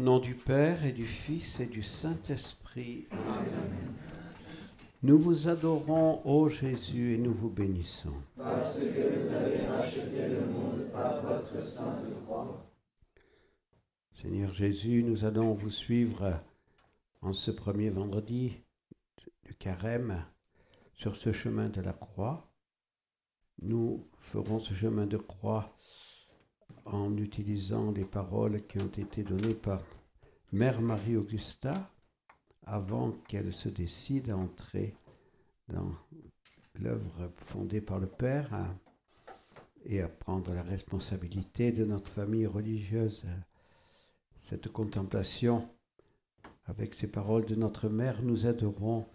nom du Père et du Fils et du Saint-Esprit. Nous vous adorons, ô Jésus, et nous vous bénissons. Parce que vous avez racheté le monde par votre sainte croix. Seigneur Jésus, nous allons vous suivre en ce premier vendredi du carême sur ce chemin de la croix. Nous ferons ce chemin de croix en utilisant les paroles qui ont été données par Mère Marie-Augusta avant qu'elle se décide à entrer dans l'œuvre fondée par le Père et à prendre la responsabilité de notre famille religieuse. Cette contemplation avec ces paroles de notre Mère nous aideront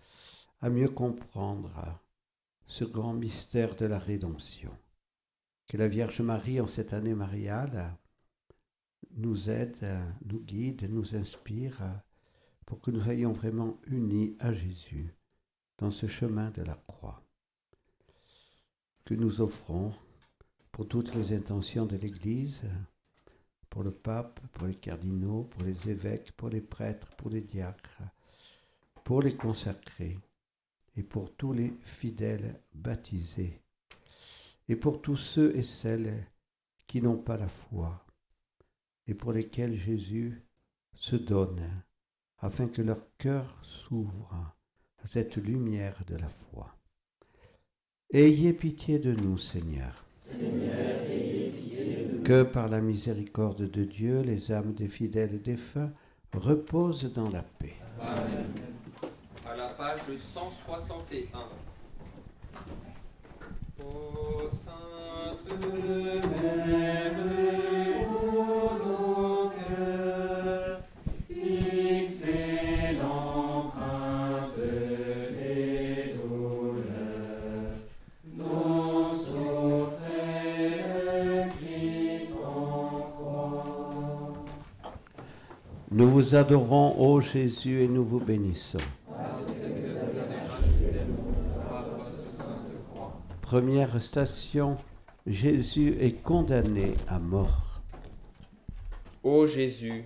à mieux comprendre ce grand mystère de la rédemption. Que la Vierge Marie, en cette année mariale, nous aide, nous guide, nous inspire pour que nous soyons vraiment unis à Jésus dans ce chemin de la croix que nous offrons pour toutes les intentions de l'Église, pour le pape, pour les cardinaux, pour les évêques, pour les prêtres, pour les diacres, pour les consacrés et pour tous les fidèles baptisés, et pour tous ceux et celles qui n'ont pas la foi, et pour lesquels Jésus se donne afin que leur cœur s'ouvre à cette lumière de la foi. Ayez pitié de nous, Seigneur. Que par la miséricorde de Dieu, les âmes des fidèles défunts reposent dans la paix. Amen. à la page 161. Ô Nous vous adorons, ô Jésus, et nous vous bénissons. Première station, Jésus est condamné à mort. Ô Jésus,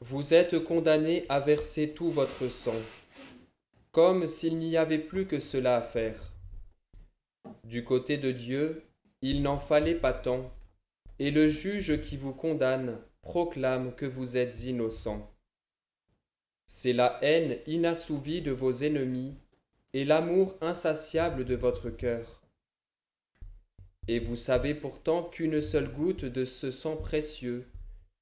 vous êtes condamné à verser tout votre sang, comme s'il n'y avait plus que cela à faire. Du côté de Dieu, il n'en fallait pas tant, et le juge qui vous condamne proclame que vous êtes innocent. C'est la haine inassouvie de vos ennemis et l'amour insatiable de votre cœur. Et vous savez pourtant qu'une seule goutte de ce sang précieux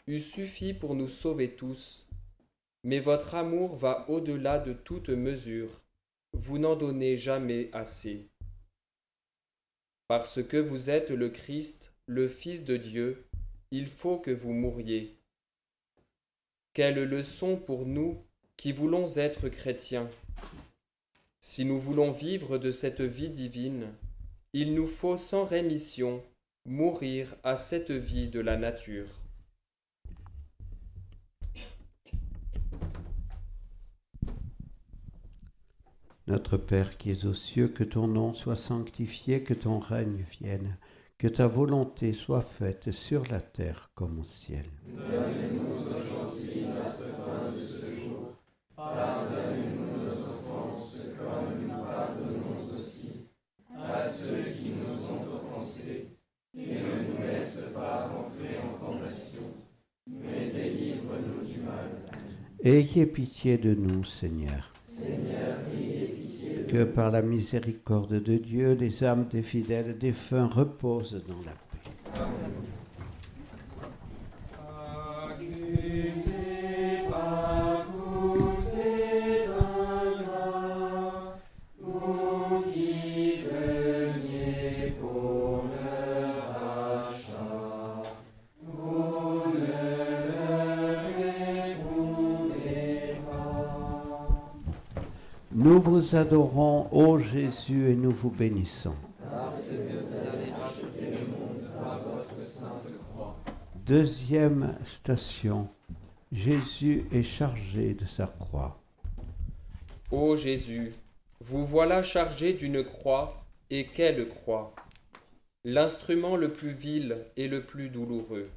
eût suffi pour nous sauver tous. Mais votre amour va au-delà de toute mesure. Vous n'en donnez jamais assez. Parce que vous êtes le Christ, le Fils de Dieu, il faut que vous mouriez. Quelle leçon pour nous qui voulons être chrétiens. Si nous voulons vivre de cette vie divine, il nous faut sans rémission mourir à cette vie de la nature. Notre Père qui es aux cieux, que ton nom soit sanctifié, que ton règne vienne, que ta volonté soit faite sur la terre comme au ciel. Donne-nous aujourd'hui notre pain de ce jour. Pardonne-nous nos offenses comme nous pardonnons aussi à ceux qui nous ont offensés. Et ne nous laisse pas entrer en tentation, mais délivre-nous du mal. Ayez pitié de nous, Seigneur. Seigneur, ayez pitié Que par la miséricorde de Dieu, les âmes des fidèles défunts reposent dans la paix. Accusés adorons, ô Jésus, et nous vous bénissons. Deuxième station, Jésus est chargé de sa croix. Ô Jésus, vous voilà chargé d'une croix, et quelle croix? L'instrument le plus vil et le plus douloureux.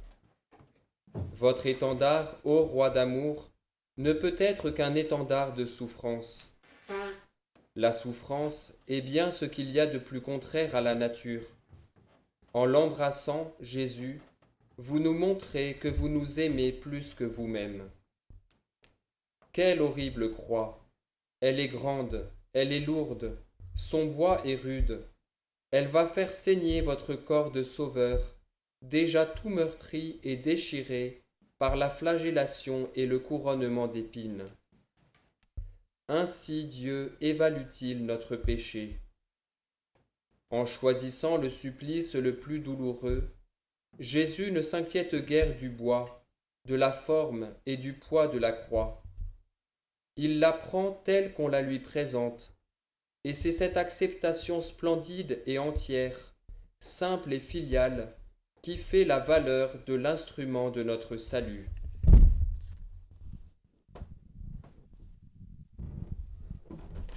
Votre étendard, ô roi d'amour, ne peut être qu'un étendard de souffrance. La souffrance est bien ce qu'il y a de plus contraire à la nature. En l'embrassant, Jésus, vous nous montrez que vous nous aimez plus que vous-même. Quelle horrible croix Elle est grande, elle est lourde, son bois est rude. Elle va faire saigner votre corps de sauveur, déjà tout meurtri et déchiré par la flagellation et le couronnement d'épines. Ainsi Dieu évalue-t-il notre péché. En choisissant le supplice le plus douloureux, Jésus ne s'inquiète guère du bois, de la forme et du poids de la croix. Il la prend telle qu'on la lui présente, et c'est cette acceptation splendide et entière, simple et filiale, qui fait la valeur de l'instrument de notre salut.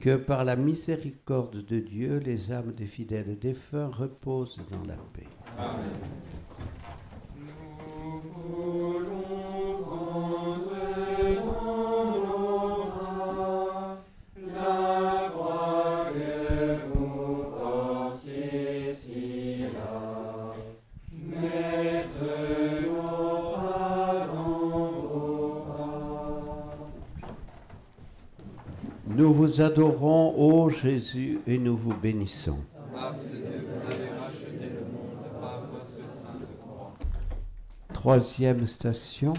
Que par la miséricorde de Dieu, les âmes des fidèles défunts reposent dans la paix. Amen. Nous vous adorons, ô Jésus, et nous vous bénissons. Troisième station,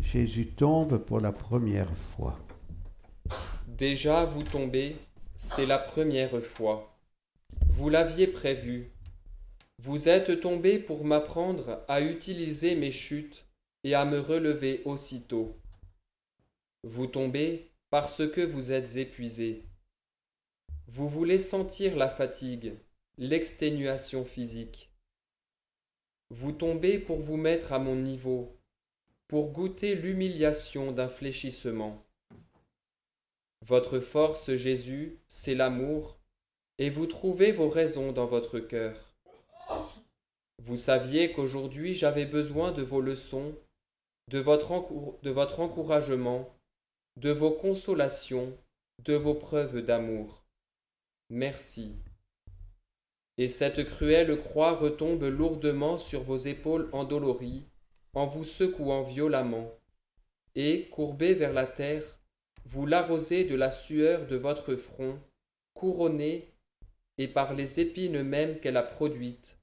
Jésus tombe pour la première fois. Déjà vous tombez, c'est la première fois. Vous l'aviez prévu. Vous êtes tombé pour m'apprendre à utiliser mes chutes et à me relever aussitôt. Vous tombez parce que vous êtes épuisé. Vous voulez sentir la fatigue, l'exténuation physique. Vous tombez pour vous mettre à mon niveau, pour goûter l'humiliation d'un fléchissement. Votre force, Jésus, c'est l'amour, et vous trouvez vos raisons dans votre cœur. Vous saviez qu'aujourd'hui j'avais besoin de vos leçons, de votre, de votre encouragement, de vos consolations, de vos preuves d'amour. Merci. Et cette cruelle croix retombe lourdement sur vos épaules endolories, en vous secouant violemment, et, courbé vers la terre, vous l'arrosez de la sueur de votre front, couronné, et par les épines mêmes qu'elle a produites,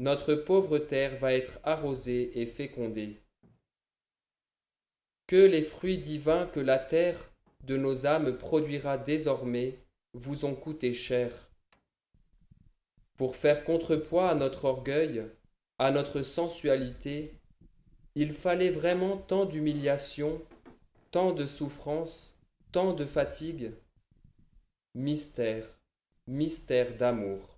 notre pauvre terre va être arrosée et fécondée. Que les fruits divins que la terre de nos âmes produira désormais vous ont coûté cher. Pour faire contrepoids à notre orgueil, à notre sensualité, il fallait vraiment tant d'humiliation, tant de souffrance, tant de fatigue. Mystère, mystère d'amour.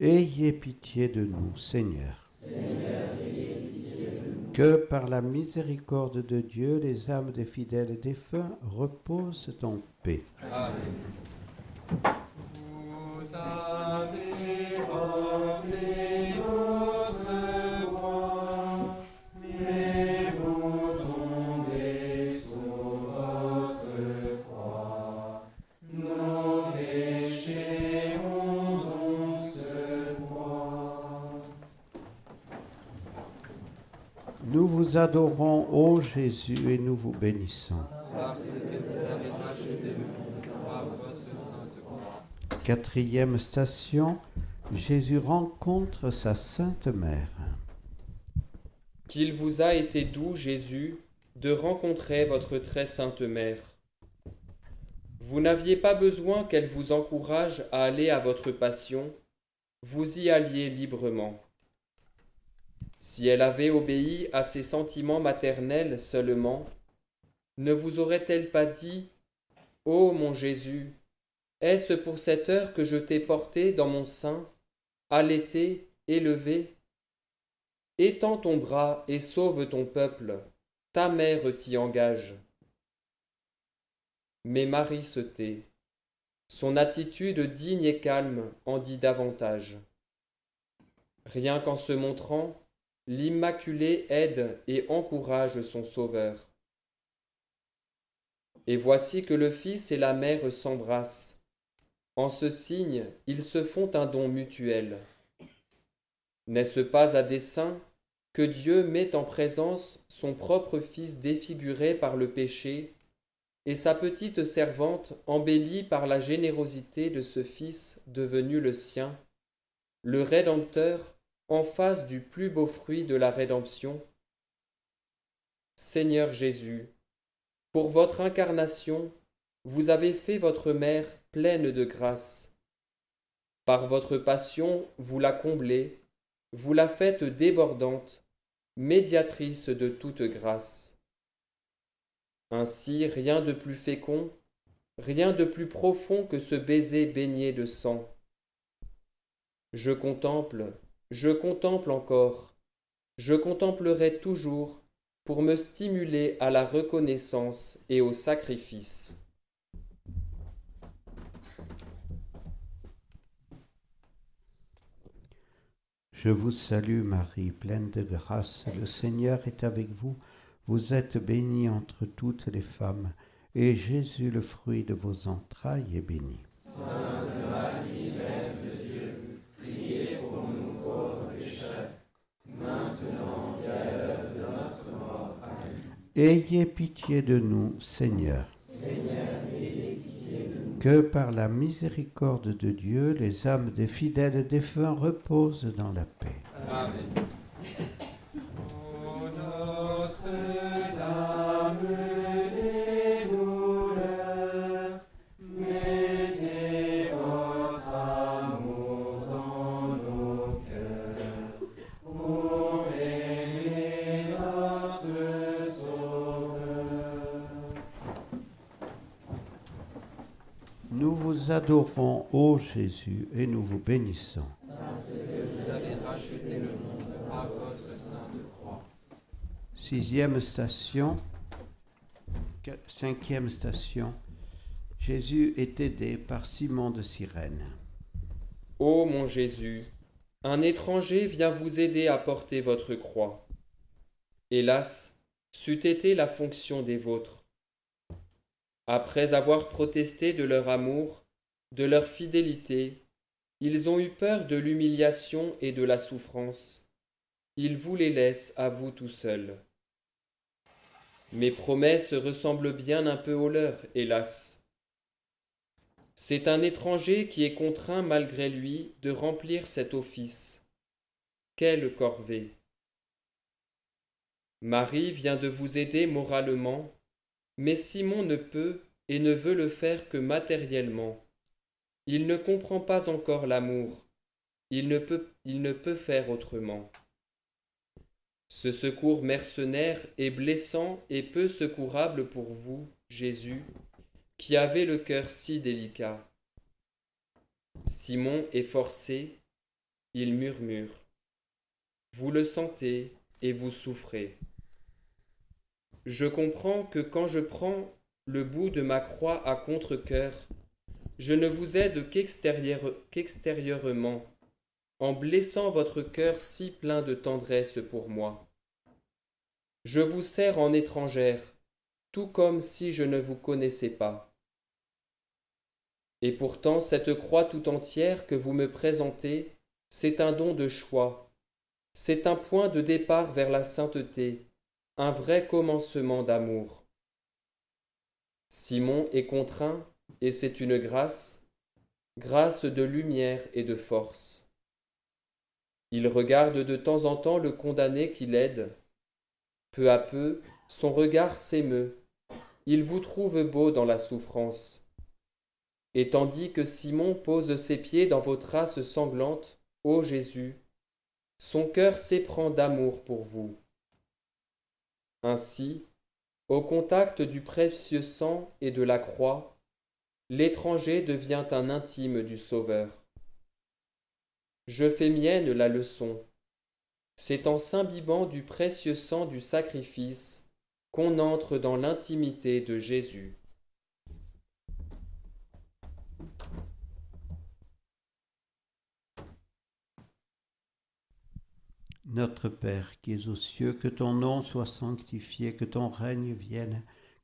Ayez pitié de nous, Seigneur. Que par la miséricorde de Dieu, les âmes des fidèles défunts reposent en paix. Adorons, ô Jésus, et nous vous bénissons. Quatrième station, Jésus rencontre sa sainte mère. Qu'il vous a été doux, Jésus, de rencontrer votre très sainte mère. Vous n'aviez pas besoin qu'elle vous encourage à aller à votre passion, vous y alliez librement. Si elle avait obéi à ses sentiments maternels seulement, ne vous aurait-elle pas dit Ô mon Jésus, est-ce pour cette heure que je t'ai porté dans mon sein, allaité, élevé? Étends ton bras et sauve ton peuple, ta mère t'y engage. Mais Marie se tait. Son attitude digne et calme en dit davantage. Rien qu'en se montrant, l'Immaculée aide et encourage son Sauveur. Et voici que le Fils et la Mère s'embrassent. En ce signe, ils se font un don mutuel. N'est-ce pas à dessein que Dieu met en présence son propre Fils défiguré par le péché et sa petite servante embellie par la générosité de ce Fils devenu le sien, le Rédempteur en face du plus beau fruit de la rédemption Seigneur Jésus, pour votre incarnation, vous avez fait votre mère pleine de grâce. Par votre passion, vous la comblez, vous la faites débordante, médiatrice de toute grâce. Ainsi, rien de plus fécond, rien de plus profond que ce baiser baigné de sang. Je contemple, je contemple encore, je contemplerai toujours pour me stimuler à la reconnaissance et au sacrifice. Je vous salue Marie, pleine de grâce, le Seigneur est avec vous. Vous êtes bénie entre toutes les femmes, et Jésus, le fruit de vos entrailles, est béni. Sainte Marie, Ayez pitié de nous, Seigneur. Que par la miséricorde de Dieu, les âmes des fidèles défunts reposent dans la paix. Amen. Ô Jésus, et nous vous bénissons. Sixième station, qu- cinquième station, Jésus est aidé par Simon de Cyrène. Ô mon Jésus, un étranger vient vous aider à porter votre croix. Hélas, c'eût été la fonction des vôtres. Après avoir protesté de leur amour, de leur fidélité, ils ont eu peur de l'humiliation et de la souffrance. Ils vous les laissent à vous tout seuls. Mes promesses ressemblent bien un peu aux leurs, hélas. C'est un étranger qui est contraint malgré lui de remplir cet office. Quelle corvée. Marie vient de vous aider moralement, mais Simon ne peut et ne veut le faire que matériellement. Il ne comprend pas encore l'amour. Il ne peut, faire autrement. Ce secours mercenaire est blessant et peu secourable pour vous, Jésus, qui avez le cœur si délicat. Simon est forcé, il murmure. Vous le sentez et vous souffrez. Je comprends que quand je prends le bout de ma croix à contre-cœur, je ne vous aide qu'extérieur- qu'extérieurement, en blessant votre cœur si plein de tendresse pour moi. Je vous sers en étrangère, tout comme si je ne vous connaissais pas. Et pourtant cette croix tout entière que vous me présentez, c'est un don de choix, c'est un point de départ vers la sainteté, un vrai commencement d'amour. Simon est contraint, et c'est une grâce, grâce de lumière et de force. Il regarde de temps en temps le condamné qui l'aide. Peu à peu, son regard s'émeut. Il vous trouve beau dans la souffrance. Et tandis que Simon pose ses pieds dans vos traces sanglantes, ô Jésus, son cœur s'éprend d'amour pour vous. Ainsi, au contact du précieux sang et de la croix, l'étranger devient un intime du Sauveur. Je fais mienne la leçon. C'est en s'imbibant du précieux sang du sacrifice qu'on entre dans l'intimité de Jésus. Notre Père qui es aux cieux, que ton nom soit sanctifié, que ton règne vienne,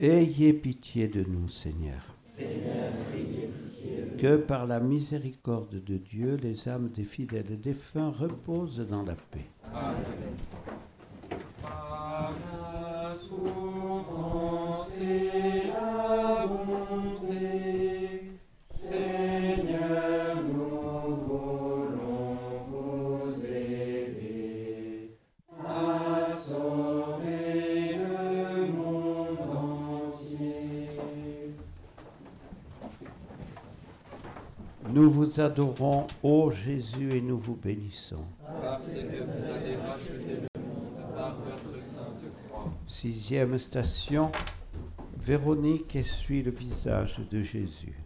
Ayez pitié de nous, Seigneur. Que par la miséricorde de Dieu, les âmes des fidèles et défunts reposent dans la paix. Amen. Vous adorons, ô Jésus, et nous vous bénissons. Parce que vous avez racheté le monde par votre sainte croix. Sixième station, Véronique essuie le visage de Jésus.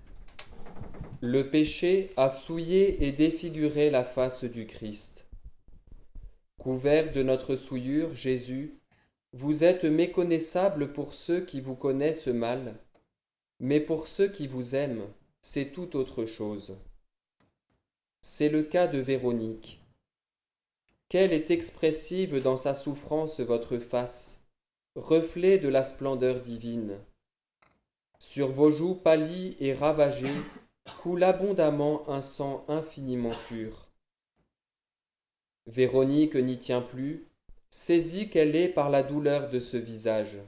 Le péché a souillé et défiguré la face du Christ. Couvert de notre souillure, Jésus, vous êtes méconnaissable pour ceux qui vous connaissent mal, mais pour ceux qui vous aiment, c'est tout autre chose. C'est le cas de Véronique. Quelle est expressive dans sa souffrance votre face, reflet de la splendeur divine. Sur vos joues pâlies et ravagées coule abondamment un sang infiniment pur. Véronique n'y tient plus, saisie qu'elle est par la douleur de ce visage.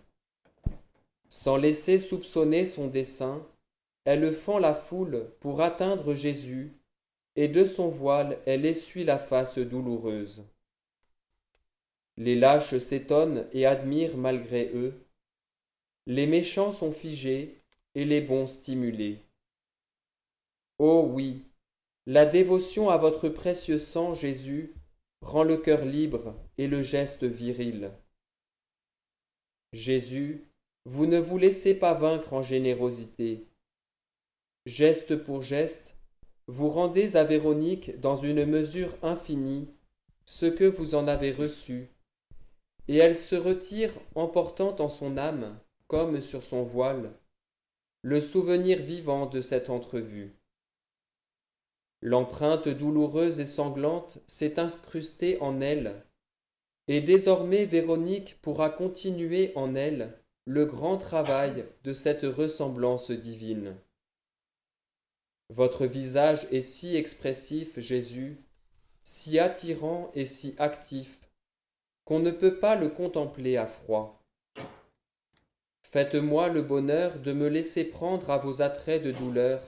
Sans laisser soupçonner son dessein, elle fend la foule pour atteindre Jésus, et de son voile elle essuie la face douloureuse. Les lâches s'étonnent et admirent malgré eux. Les méchants sont figés et les bons stimulés. Oh oui, la dévotion à votre précieux sang, Jésus, rend le cœur libre et le geste viril. Jésus, vous ne vous laissez pas vaincre en générosité. Geste pour geste, vous rendez à Véronique dans une mesure infinie ce que vous en avez reçu, et elle se retire en portant en son âme, comme sur son voile, le souvenir vivant de cette entrevue. L'empreinte douloureuse et sanglante s'est incrustée en elle, et désormais Véronique pourra continuer en elle le grand travail de cette ressemblance divine. Votre visage est si expressif, Jésus, si attirant et si actif, qu'on ne peut pas le contempler à froid. Faites-moi le bonheur de me laisser prendre à vos attraits de douleur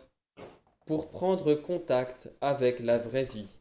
pour prendre contact avec la vraie vie.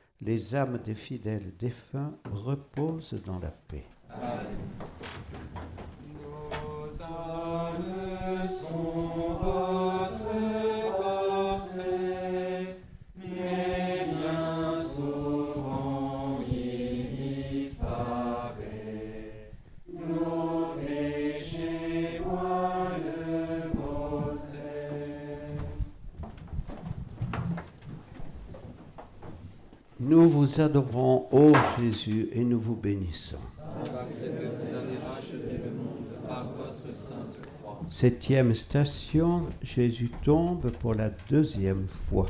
les âmes des fidèles défunts reposent dans la paix. Nous vous adorons, ô Jésus, et nous vous bénissons. Septième station, Jésus tombe pour la deuxième fois.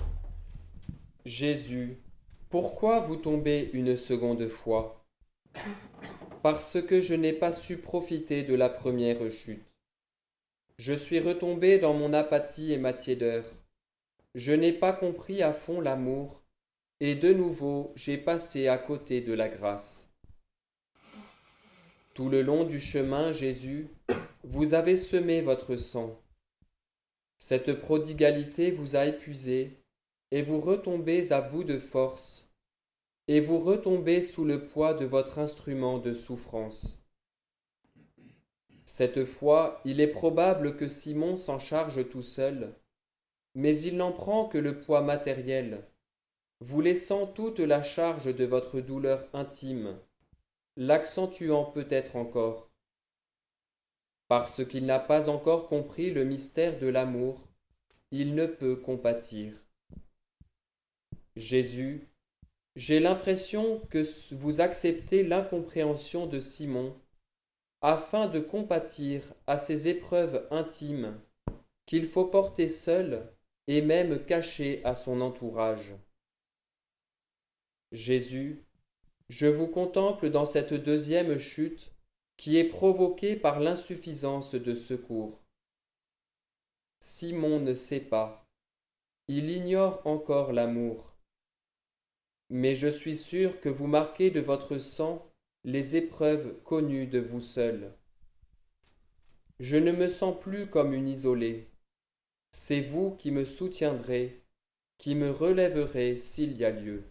Jésus, pourquoi vous tombez une seconde fois? Parce que je n'ai pas su profiter de la première chute. Je suis retombé dans mon apathie et ma tiédeur. Je n'ai pas compris à fond l'amour et de nouveau j'ai passé à côté de la grâce. Tout le long du chemin, Jésus, vous avez semé votre sang. Cette prodigalité vous a épuisé, et vous retombez à bout de force, et vous retombez sous le poids de votre instrument de souffrance. Cette fois, il est probable que Simon s'en charge tout seul, mais il n'en prend que le poids matériel vous laissant toute la charge de votre douleur intime, l'accentuant peut-être encore. Parce qu'il n'a pas encore compris le mystère de l'amour, il ne peut compatir. Jésus, j'ai l'impression que vous acceptez l'incompréhension de Simon afin de compatir à ces épreuves intimes qu'il faut porter seul et même cacher à son entourage. Jésus, je vous contemple dans cette deuxième chute qui est provoquée par l'insuffisance de secours. Simon ne sait pas, il ignore encore l'amour. Mais je suis sûr que vous marquez de votre sang les épreuves connues de vous seul. Je ne me sens plus comme une isolée. C'est vous qui me soutiendrez, qui me relèverez s'il y a lieu.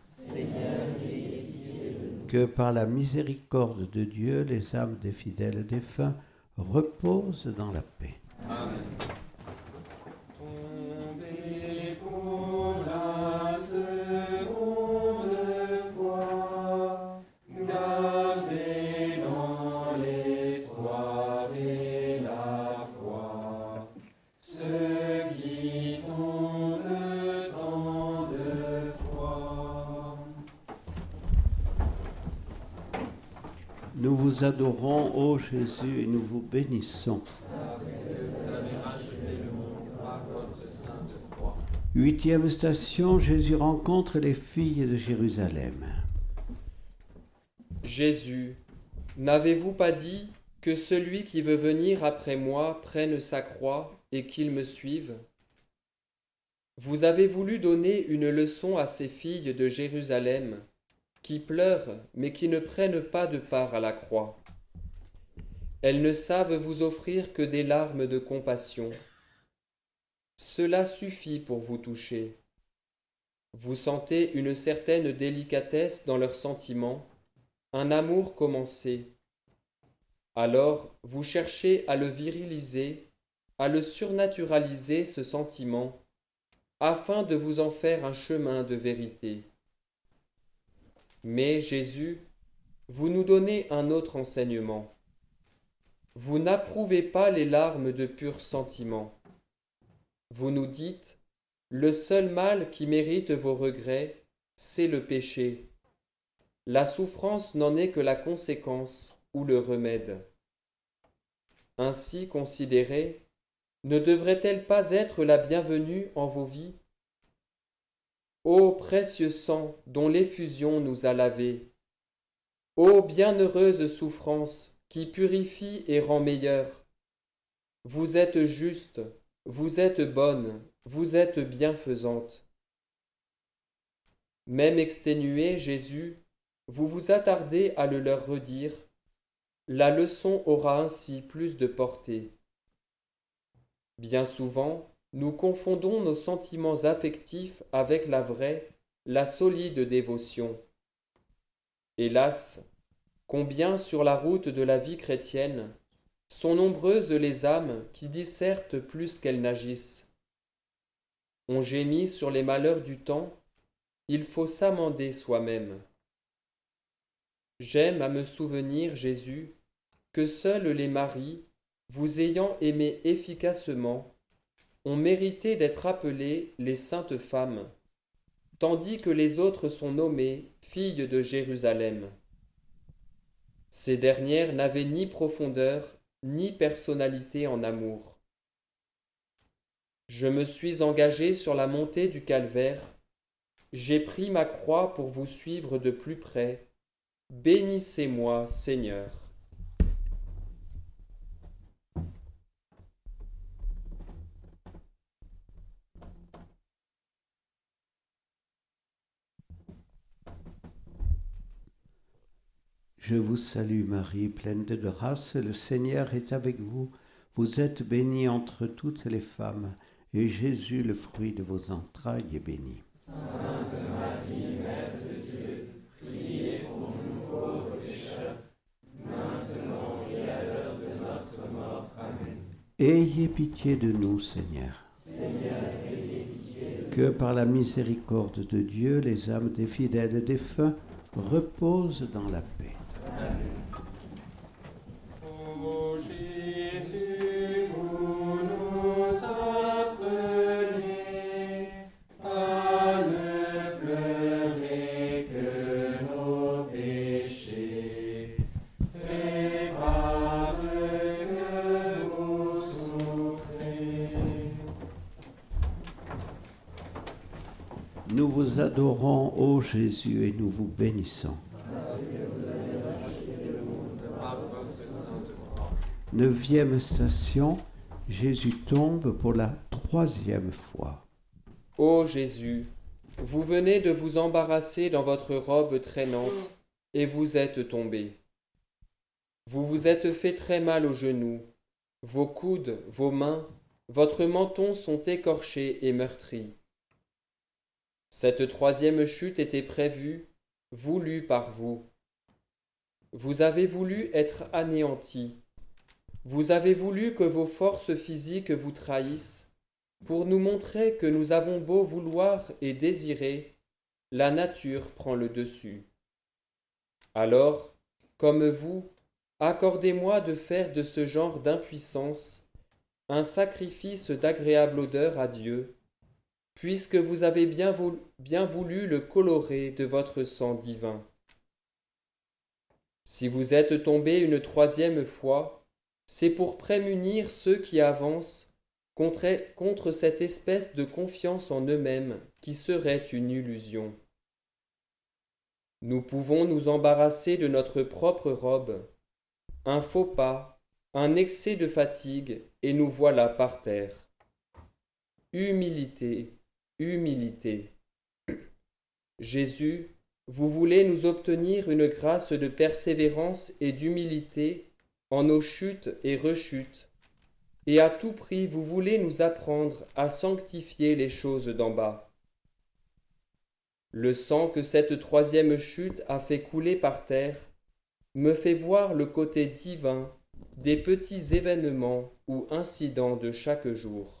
Que par la miséricorde de Dieu, les âmes des fidèles défunts reposent dans la paix. Ô Jésus, et nous vous bénissons. Huitième station, Jésus rencontre les filles de Jérusalem. Jésus, n'avez-vous pas dit que celui qui veut venir après moi prenne sa croix et qu'il me suive? Vous avez voulu donner une leçon à ces filles de Jérusalem qui pleurent, mais qui ne prennent pas de part à la croix. Elles ne savent vous offrir que des larmes de compassion. Cela suffit pour vous toucher. Vous sentez une certaine délicatesse dans leurs sentiments, un amour commencé. Alors vous cherchez à le viriliser, à le surnaturaliser ce sentiment, afin de vous en faire un chemin de vérité. Mais Jésus, vous nous donnez un autre enseignement. Vous n'approuvez pas les larmes de purs sentiments. Vous nous dites, le seul mal qui mérite vos regrets, c'est le péché. La souffrance n'en est que la conséquence ou le remède. Ainsi considéré, ne devrait-elle pas être la bienvenue en vos vies? Ô précieux sang dont l'effusion nous a lavés, ô bienheureuse souffrance qui purifie et rend meilleur, vous êtes juste, vous êtes bonne, vous êtes bienfaisante. Même exténué, Jésus, vous vous attardez à le leur redire, la leçon aura ainsi plus de portée. Bien souvent, nous confondons nos sentiments affectifs avec la vraie, la solide dévotion. Hélas, combien sur la route de la vie chrétienne sont nombreuses les âmes qui dissertent plus qu'elles n'agissent. On gémit sur les malheurs du temps, il faut s'amender soi-même. J'aime à me souvenir, Jésus, que seuls les maris, vous ayant aimé efficacement, ont mérité d'être appelées les saintes femmes, tandis que les autres sont nommées filles de Jérusalem. Ces dernières n'avaient ni profondeur ni personnalité en amour. Je me suis engagé sur la montée du calvaire, j'ai pris ma croix pour vous suivre de plus près. Bénissez-moi, Seigneur. Je vous salue Marie, pleine de grâce, le Seigneur est avec vous. Vous êtes bénie entre toutes les femmes, et Jésus, le fruit de vos entrailles, est béni. Sainte Marie, Mère de Dieu, priez pour nous pauvres pécheurs, maintenant et à l'heure de notre mort. Amen. Ayez pitié de nous, Seigneur. Seigneur, ayez pitié de Que par la miséricorde de Dieu, les âmes des fidèles et des défunts reposent dans la paix. Ô Jésus, vous nous apprenez à ne pleurer que nos péchés. C'est par eux que vous souffrez. Nous vous adorons, ô Jésus, et nous vous bénissons. Neuvième station, Jésus tombe pour la troisième fois. Ô Jésus, vous venez de vous embarrasser dans votre robe traînante, et vous êtes tombé. Vous vous êtes fait très mal aux genoux, vos coudes, vos mains, votre menton sont écorchés et meurtris. Cette troisième chute était prévue, voulue par vous. Vous avez voulu être anéanti. Vous avez voulu que vos forces physiques vous trahissent, pour nous montrer que nous avons beau vouloir et désirer, la nature prend le dessus. Alors, comme vous, accordez-moi de faire de ce genre d'impuissance un sacrifice d'agréable odeur à Dieu, puisque vous avez bien voulu, bien voulu le colorer de votre sang divin. Si vous êtes tombé une troisième fois, c'est pour prémunir ceux qui avancent contre, contre cette espèce de confiance en eux-mêmes qui serait une illusion. Nous pouvons nous embarrasser de notre propre robe, un faux pas, un excès de fatigue, et nous voilà par terre. Humilité, humilité. Jésus, vous voulez nous obtenir une grâce de persévérance et d'humilité en nos chutes et rechutes, et à tout prix vous voulez nous apprendre à sanctifier les choses d'en bas. Le sang que cette troisième chute a fait couler par terre me fait voir le côté divin des petits événements ou incidents de chaque jour.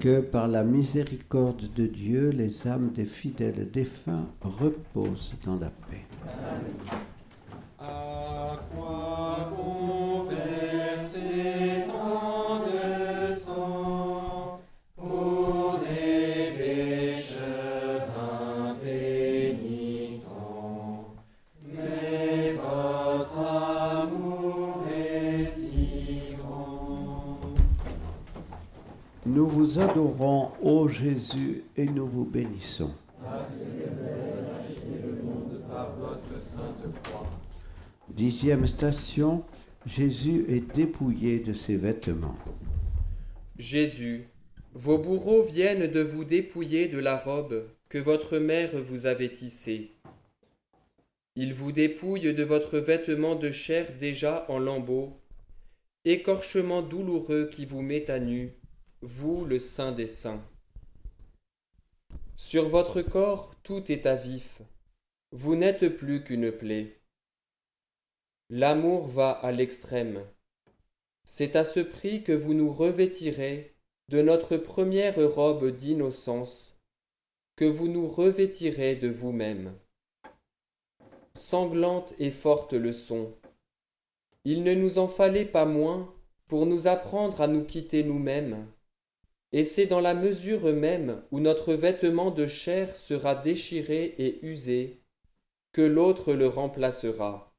Que par la miséricorde de Dieu, les âmes des fidèles défunts reposent dans la paix. Nous vous adorons, ô Jésus, et nous vous bénissons. Dixième station, Jésus est dépouillé de ses vêtements. Jésus, vos bourreaux viennent de vous dépouiller de la robe que votre mère vous avait tissée. Ils vous dépouillent de votre vêtement de chair déjà en lambeaux, écorchement douloureux qui vous met à nu, vous le Saint des Saints. Sur votre corps tout est à vif, vous n'êtes plus qu'une plaie. L'amour va à l'extrême. C'est à ce prix que vous nous revêtirez de notre première robe d'innocence, que vous nous revêtirez de vous-même. Sanglante et forte leçon. Il ne nous en fallait pas moins pour nous apprendre à nous quitter nous-mêmes. Et c'est dans la mesure même où notre vêtement de chair sera déchiré et usé que l'autre le remplacera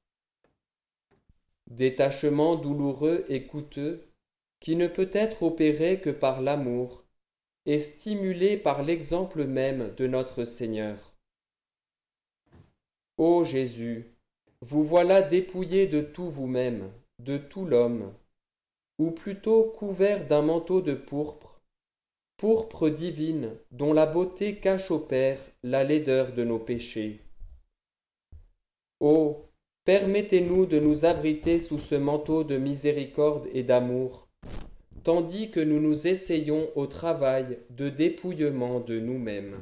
détachement douloureux et coûteux qui ne peut être opéré que par l'amour et stimulé par l'exemple même de notre Seigneur. Ô Jésus, vous voilà dépouillé de tout vous-même, de tout l'homme, ou plutôt couvert d'un manteau de pourpre, pourpre divine dont la beauté cache au Père la laideur de nos péchés. Ô Permettez-nous de nous abriter sous ce manteau de miséricorde et d'amour, tandis que nous nous essayons au travail de dépouillement de nous-mêmes.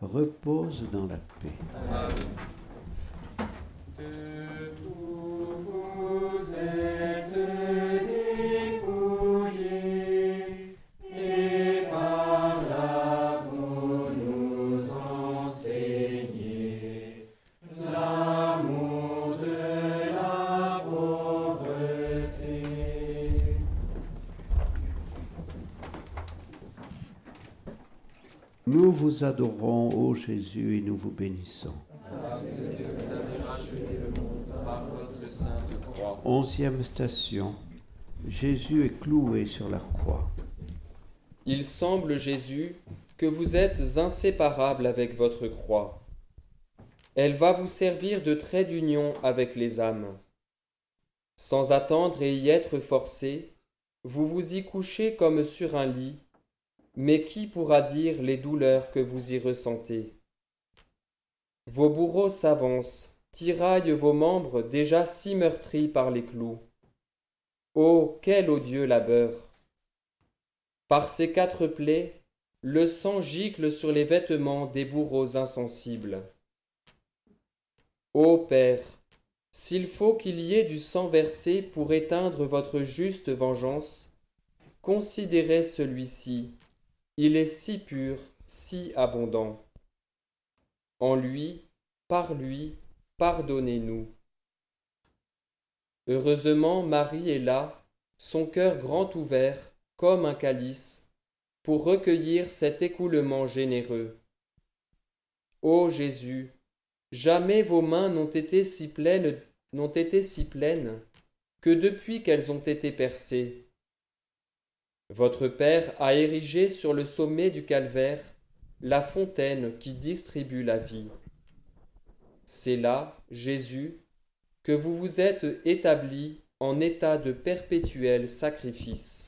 reposent dans la paix. De tout vous êtes dépouillés, et par là vous nous enseignez l'amour de la pauvreté. Nous vous adorons, Jésus, et nous vous bénissons. Onzième station. Jésus est cloué sur la croix. Il semble, Jésus, que vous êtes inséparable avec votre croix. Elle va vous servir de trait d'union avec les âmes. Sans attendre et y être forcé, vous vous y couchez comme sur un lit, mais qui pourra dire les douleurs que vous y ressentez? Vos bourreaux s'avancent, tiraillent vos membres déjà si meurtris par les clous. Oh, quel odieux labeur Par ces quatre plaies, le sang gicle sur les vêtements des bourreaux insensibles. Ô Père, s'il faut qu'il y ait du sang versé pour éteindre votre juste vengeance, considérez celui-ci, il est si pur, si abondant. En lui, par lui, pardonnez-nous. Heureusement, Marie est là, son cœur grand ouvert, comme un calice, pour recueillir cet écoulement généreux. Ô Jésus, Jamais vos mains n'ont été si pleines, n'ont été si pleines que depuis qu'elles ont été percées. Votre Père a érigé sur le sommet du calvaire la fontaine qui distribue la vie. C'est là, Jésus, que vous vous êtes établi en état de perpétuel sacrifice.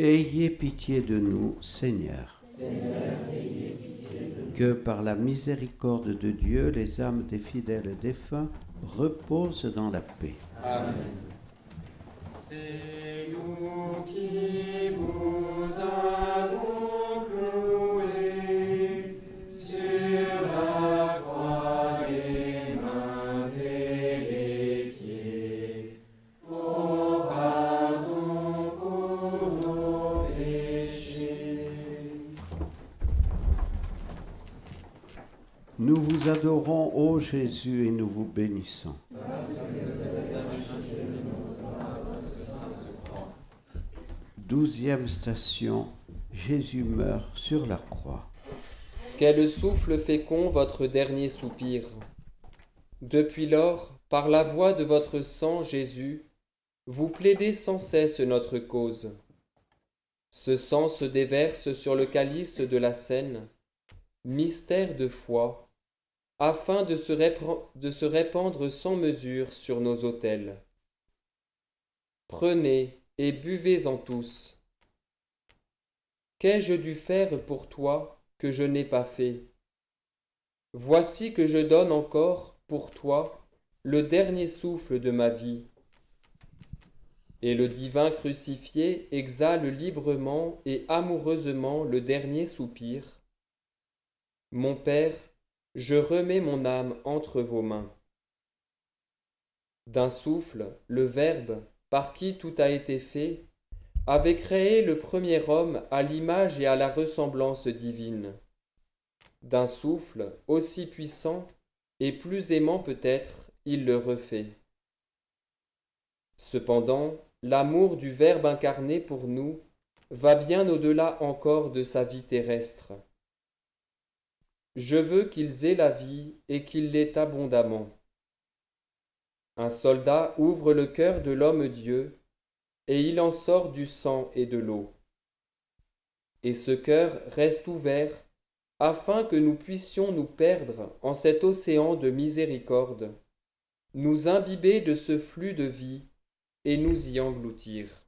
Ayez pitié de nous, Seigneur. Que par la miséricorde de Dieu, les âmes des fidèles défunts reposent dans la paix. Amen. Adorons, ô Jésus, et nous vous bénissons. Douzième station, Jésus meurt sur la croix. Quel souffle fécond votre dernier soupir? Depuis lors, par la voix de votre sang, Jésus, vous plaidez sans cesse notre cause. Ce sang se déverse sur le calice de la Seine, mystère de foi, afin de se, répandre sans mesure sur nos autels. Prenez et buvez-en tous. Qu'ai-je dû faire pour toi que je n'ai pas fait? Voici que je donne encore, pour toi, le dernier souffle de ma vie. Et le divin crucifié exhale librement et amoureusement le dernier soupir. Mon Père, je remets mon âme entre vos mains. D'un souffle, le Verbe, par qui tout a été fait, avait créé le premier homme à l'image et à la ressemblance divine. D'un souffle aussi puissant et plus aimant peut-être, il le refait. Cependant, l'amour du Verbe incarné pour nous va bien au-delà encore de sa vie terrestre. Je veux qu'ils aient la vie et qu'ils l'aient abondamment. Un soldat ouvre le cœur de l'homme-dieu, et il en sort du sang et de l'eau. Et ce cœur reste ouvert afin que nous puissions nous perdre en cet océan de miséricorde, nous imbiber de ce flux de vie et nous y engloutir.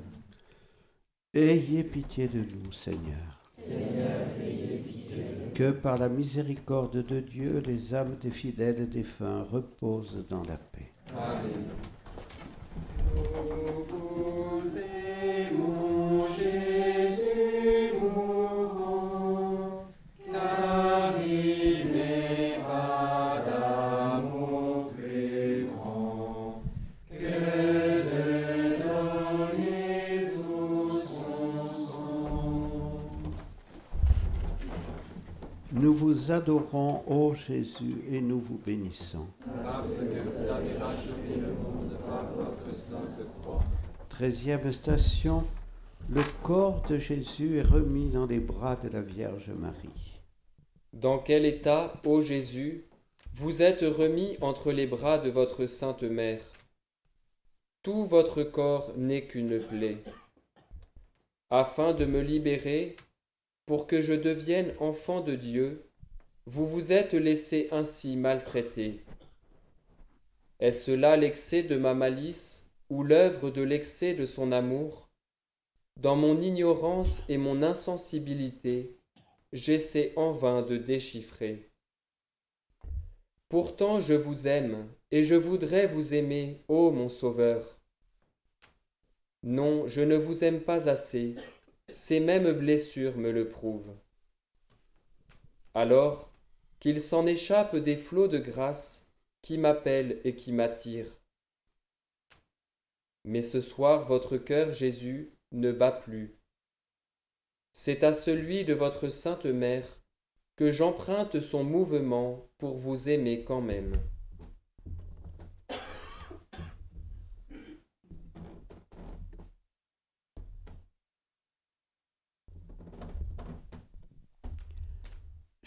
Ayez pitié de nous, Seigneur. Seigneur, ayez pitié. Que par la miséricorde de Dieu, les âmes des fidèles défunts reposent dans la paix. Amen. Vous adorons, ô Jésus, et nous vous bénissons. parce que. Treizième station, le corps de Jésus est remis dans les bras de la Vierge Marie. Dans quel état, ô Jésus, vous êtes remis entre les bras de votre sainte mère? Tout votre corps n'est qu'une plaie. Afin de me libérer, pour que je devienne enfant de Dieu, vous vous êtes laissé ainsi maltraiter. Est-ce là l'excès de ma malice ou l'œuvre de l'excès de son amour? Dans mon ignorance et mon insensibilité, j'essaie en vain de déchiffrer. Pourtant je vous aime, et je voudrais vous aimer, ô mon Sauveur. Non, je ne vous aime pas assez, ces mêmes blessures me le prouvent. Alors, qu'il s'en échappe des flots de grâce qui m'appellent et qui m'attirent. Mais ce soir, votre cœur, Jésus, ne bat plus. C'est à celui de votre sainte mère que j'emprunte son mouvement pour vous aimer quand même.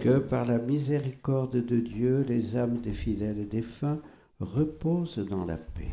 Que par la miséricorde de Dieu, les âmes des fidèles et des défunts reposent dans la paix.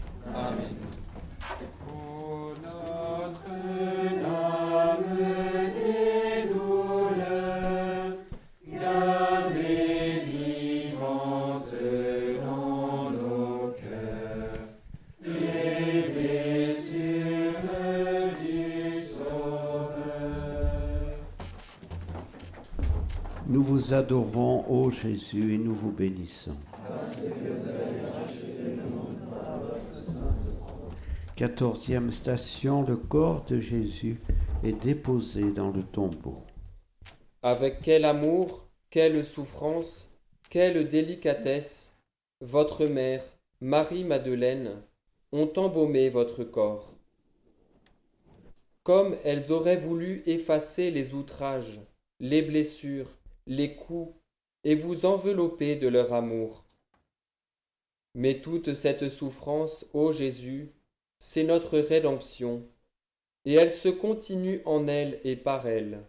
Adorons, ô Jésus, et nous vous bénissons. Quatorzième station, le corps de Jésus est déposé dans le tombeau. Avec quel amour, quelle souffrance, quelle délicatesse, votre mère, Marie-Madeleine, ont embaumé votre corps. Comme elles auraient voulu effacer les outrages, les blessures, les coups, et vous envelopper de leur amour. Mais toute cette souffrance, ô Jésus, c'est notre rédemption, et elle se continue en elle et par elle.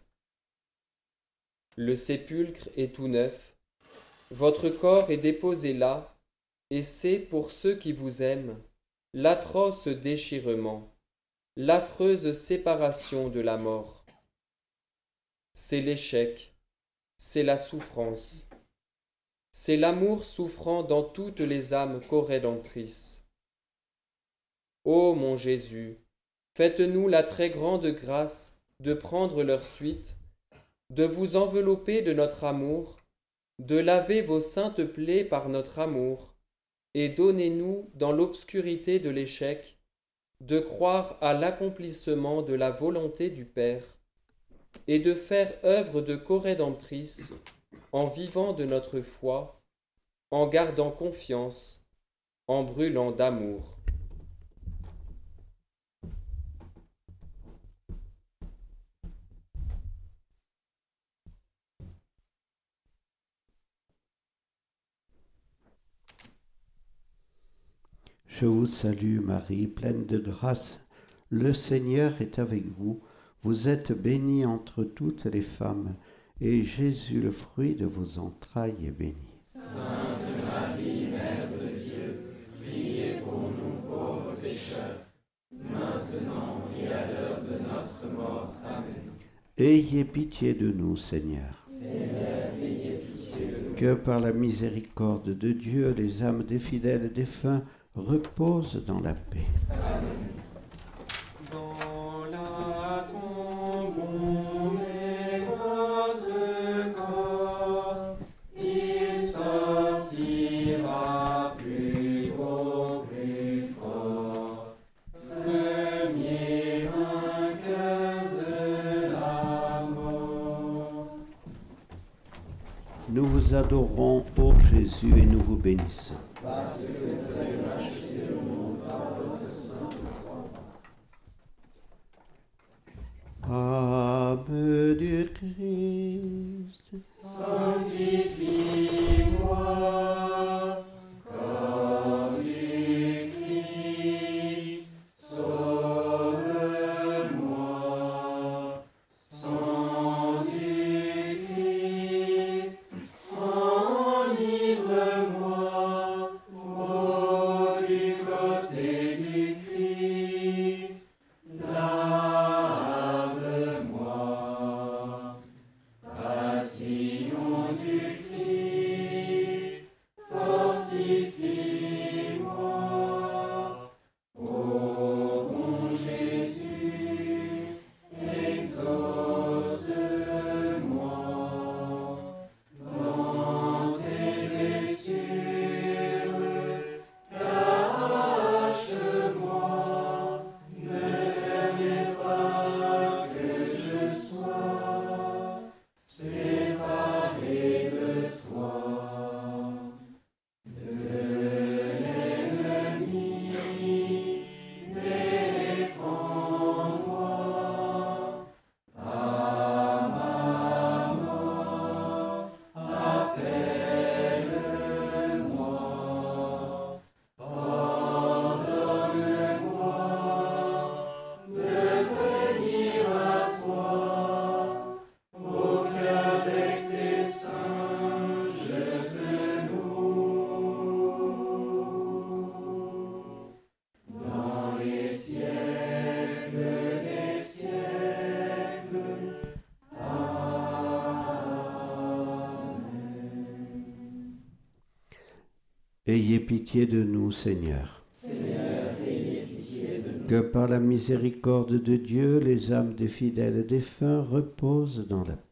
Le sépulcre est tout neuf, votre corps est déposé là, et c'est pour ceux qui vous aiment l'atroce déchirement, l'affreuse séparation de la mort. C'est l'échec, c'est la souffrance, c'est l'amour souffrant dans toutes les âmes corédentrices. Ô mon Jésus, faites-nous la très grande grâce de prendre leur suite, de vous envelopper de notre amour, de laver vos saintes plaies par notre amour, et donnez-nous, dans l'obscurité de l'échec, de croire à l'accomplissement de la volonté du Père, et de faire œuvre de corédemptrice en vivant de notre foi, en gardant confiance, en brûlant d'amour. Je vous salue Marie, pleine de grâce. Le Seigneur est avec vous. Vous êtes bénie entre toutes les femmes, et Jésus, le fruit de vos entrailles, est béni. Sainte Marie, Mère de Dieu, priez pour nous pauvres pécheurs, maintenant et à l'heure de notre mort. Amen. Ayez pitié de nous, Seigneur. Seigneur, ayez pitié. Que par la miséricorde de Dieu, les âmes des fidèles et défunts reposent dans la paix. Dans adorons, ô Jésus, et nous vous bénissons. Parce que vous avez racheté le monde par votre sang. Ave du Christ, sanctifie-moi. Ayez pitié de nous, Seigneur. Que par la miséricorde de Dieu, les âmes des fidèles et défunts reposent dans la paix.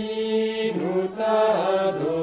Finuta Adonai.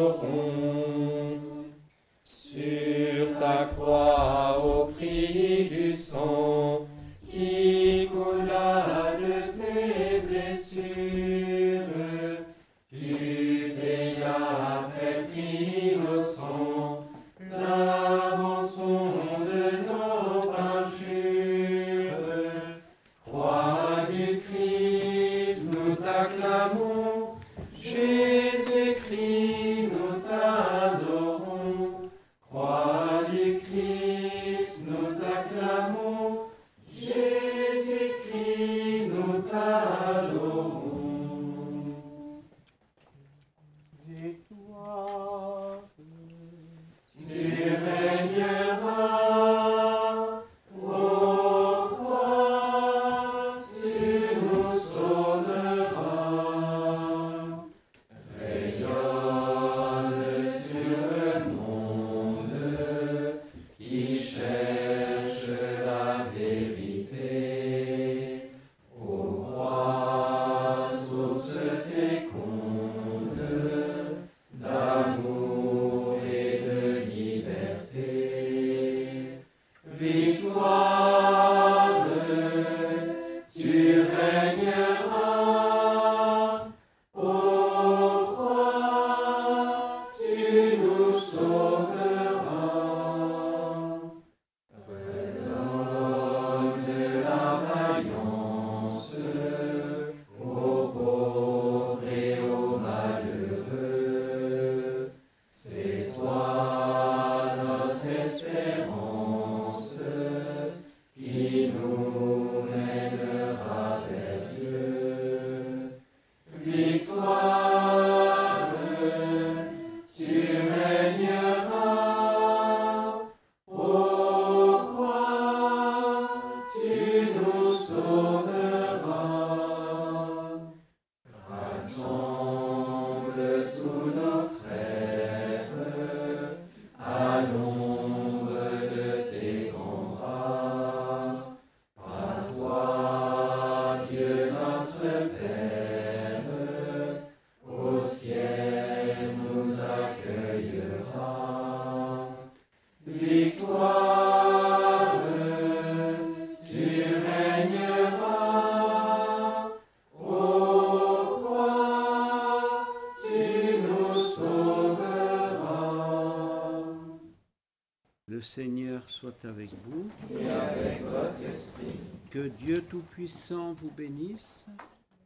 Vous bénisse,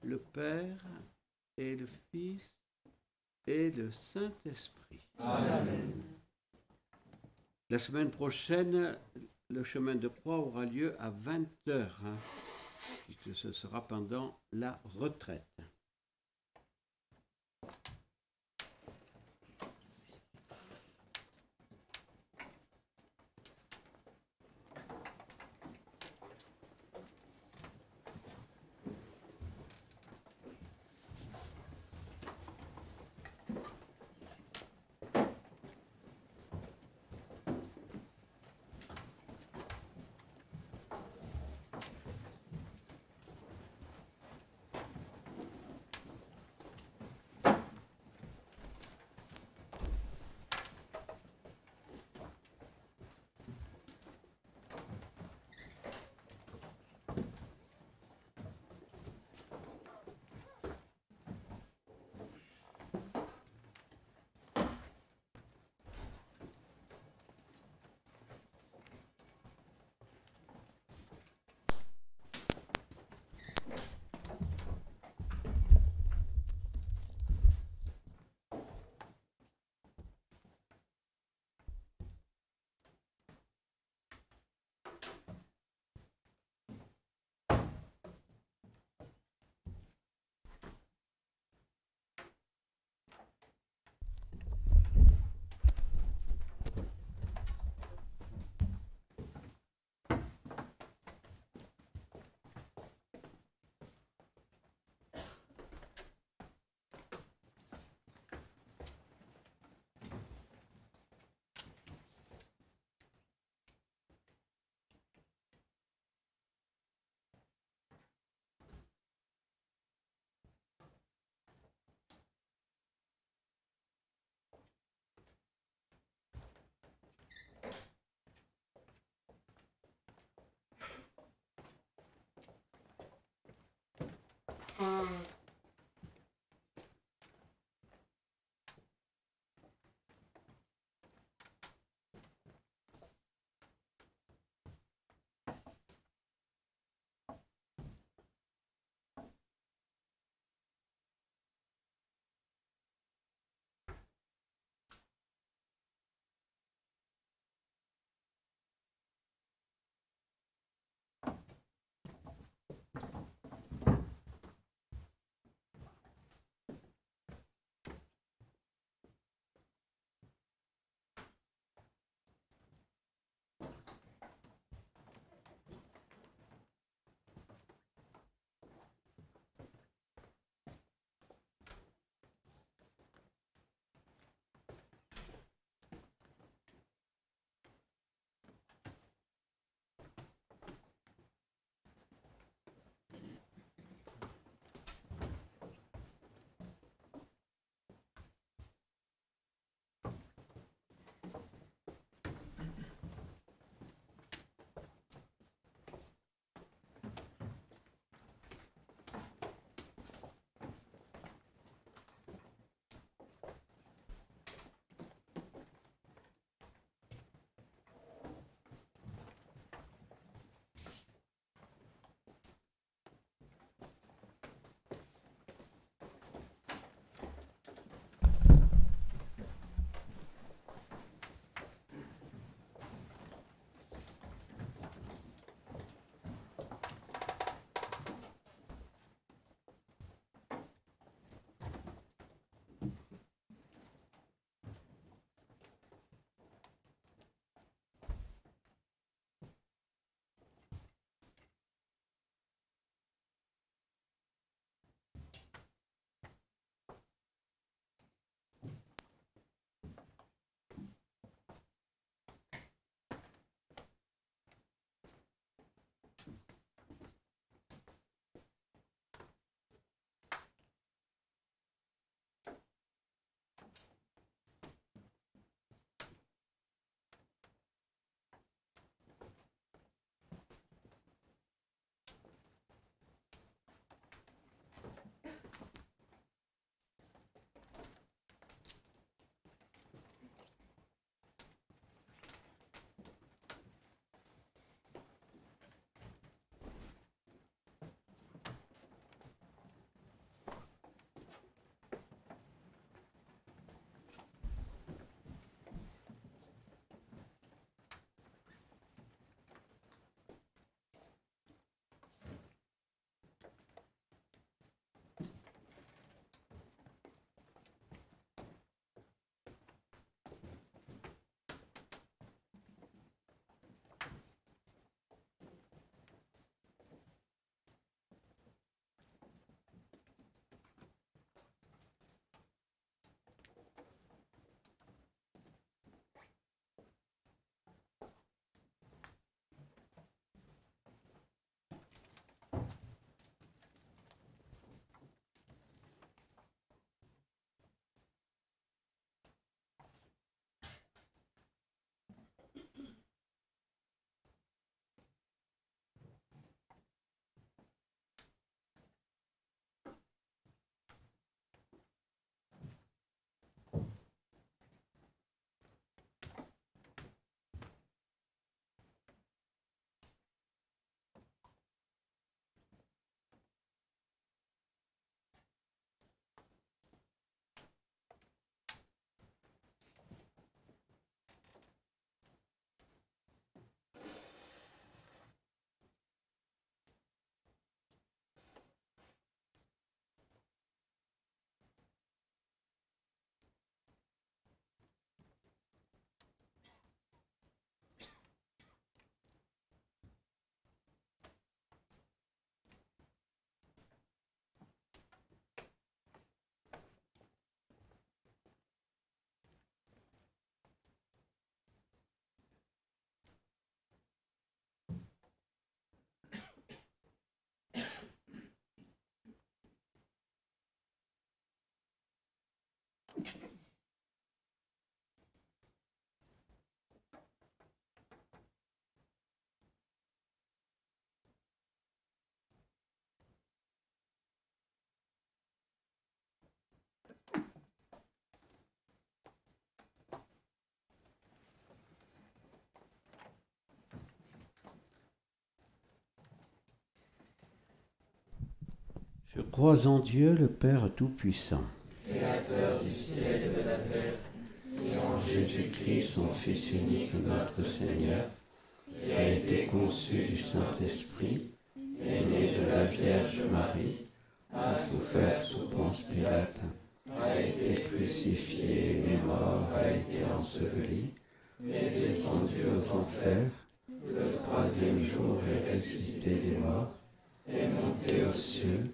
le Père et le Fils et le Saint-Esprit. Amen. La semaine prochaine, le chemin de croix aura lieu à 20h, hein, puisque ce sera pendant la retraite. Um. Je crois en Dieu, le Père Tout-Puissant. Du ciel et de la terre, et en Jésus-Christ, son Fils unique, notre Seigneur, qui a été conçu du Saint-Esprit, est né de la Vierge Marie, a souffert sous Ponce Pilate, a été crucifié et mort, a été enseveli, est descendu aux enfers, le troisième jour est ressuscité des morts, est monté aux cieux,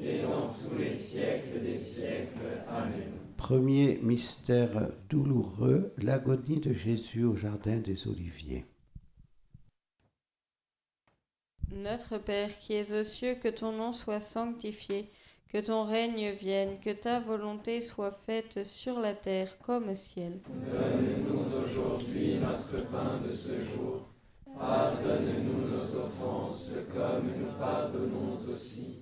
et dans tous les siècles des siècles. Amen. Premier mystère douloureux, l'agonie de Jésus au Jardin des Oliviers. Notre Père qui es aux cieux, que ton nom soit sanctifié, que ton règne vienne, que ta volonté soit faite sur la terre comme au ciel. Donne-nous aujourd'hui notre pain de ce jour. Pardonne-nous nos offenses comme nous pardonnons aussi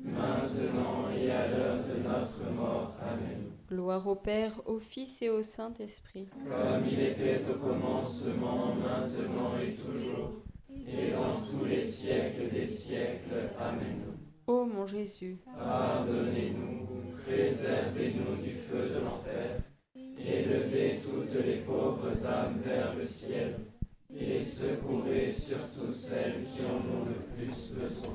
maintenant et à l'heure de notre mort. Amen. Gloire au Père, au Fils et au Saint-Esprit. Comme il était au commencement, maintenant et toujours, et dans tous les siècles des siècles. Amen. Ô mon Jésus, Pardonnez-nous, préservez-nous du feu de l'enfer, et levez toutes les pauvres âmes vers le ciel, et secourez surtout celles qui en ont le plus besoin.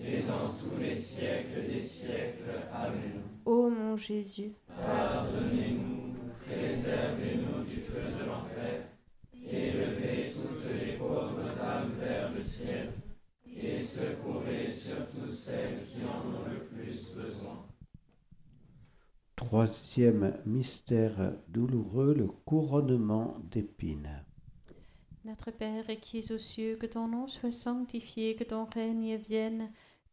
et dans tous les siècles des siècles. Amen. Ô mon Jésus, Pardonnez-nous, préservez-nous du feu de l'enfer, élevez toutes les pauvres âmes vers le ciel, et secourez surtout celles qui en ont le plus besoin. Troisième mystère douloureux, le couronnement d'épines. Notre Père qui es aux cieux, que ton nom soit sanctifié, que ton règne vienne,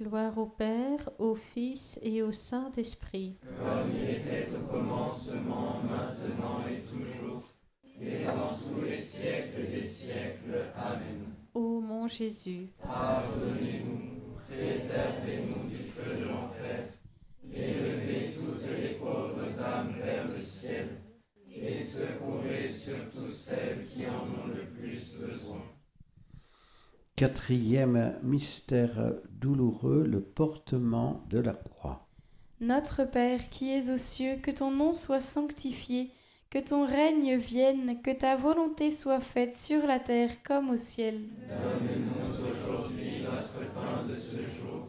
Gloire au Père, au Fils et au Saint-Esprit. Comme il était au commencement, maintenant et toujours, et dans tous les siècles des siècles. Amen. Ô mon Jésus, pardonnez-nous, préservez-nous du feu de l'enfer, élevez toutes les pauvres âmes vers le ciel, et secourez surtout celles qui en ont le plus besoin. Quatrième mystère douloureux, le portement de la croix. Notre Père qui es aux cieux, que ton nom soit sanctifié, que ton règne vienne, que ta volonté soit faite sur la terre comme au ciel. Donne-nous aujourd'hui notre pain de ce jour.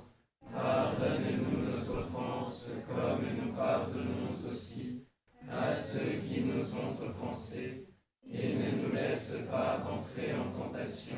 Pardonne-nous nos offenses comme nous pardonnons aussi à ceux qui nous ont offensés. Et ne nous laisse pas entrer en tentation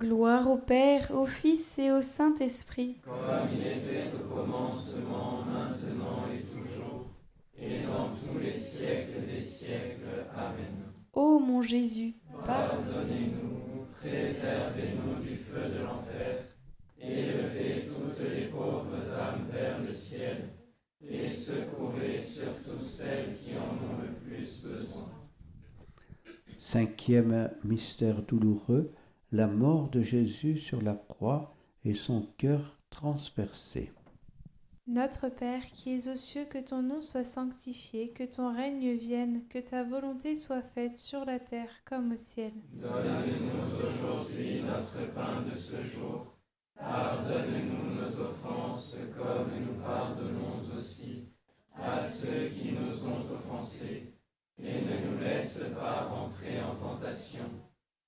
Gloire au Père, au Fils et au Saint-Esprit. Comme il était au commencement, maintenant et toujours, et dans tous les siècles des siècles. Amen. Ô mon Jésus, pardonnez-nous, préservez-nous du feu de l'enfer, élevez toutes les pauvres âmes vers le ciel, et secourez surtout celles qui en ont le plus besoin. Cinquième mystère douloureux, la mort de Jésus sur la croix et son cœur transpercé. Notre Père qui es aux cieux, que ton nom soit sanctifié, que ton règne vienne, que ta volonté soit faite sur la terre comme au ciel. Donne-nous aujourd'hui notre pain de ce jour. Pardonne-nous nos offenses comme nous pardonnons aussi à ceux qui nous ont offensés. Et ne nous laisse pas entrer en tentation,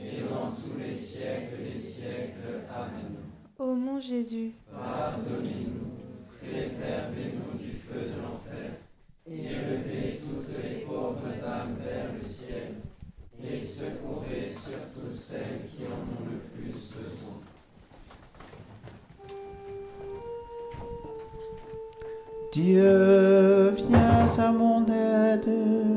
et dans tous les siècles des siècles. Amen. Ô mon Jésus, Pardonnez-nous, préservez-nous du feu de l'enfer, et élevez toutes les pauvres âmes vers le ciel, et secourez surtout celles qui en ont le plus besoin. Dieu, viens à mon aide.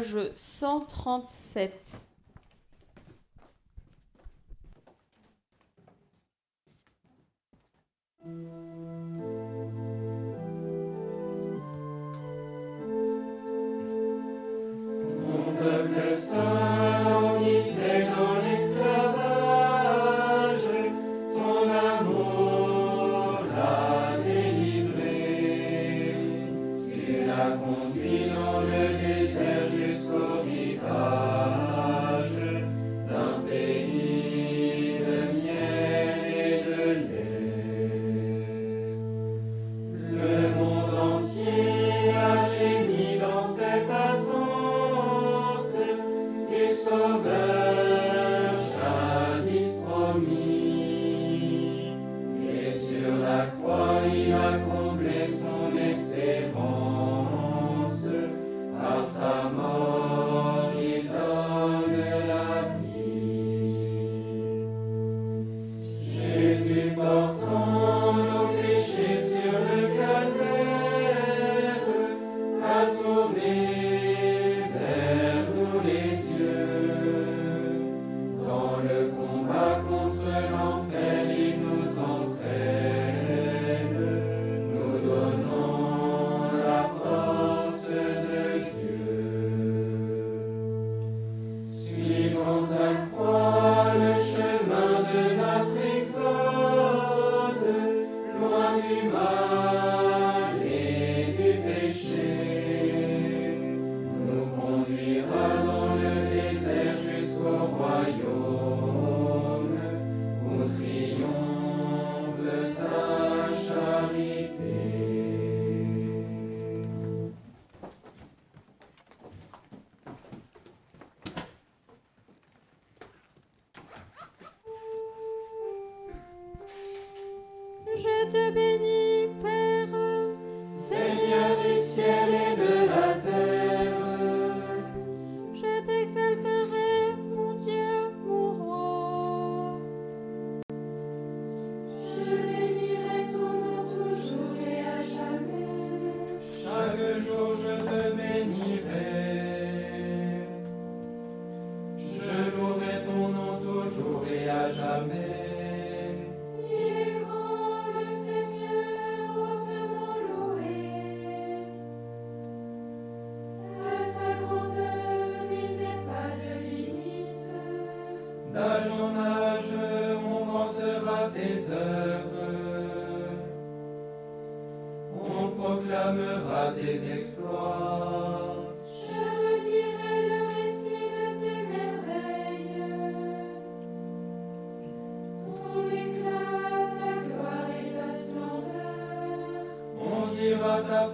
Page 137.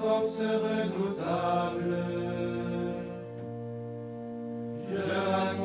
Force redoutable. Je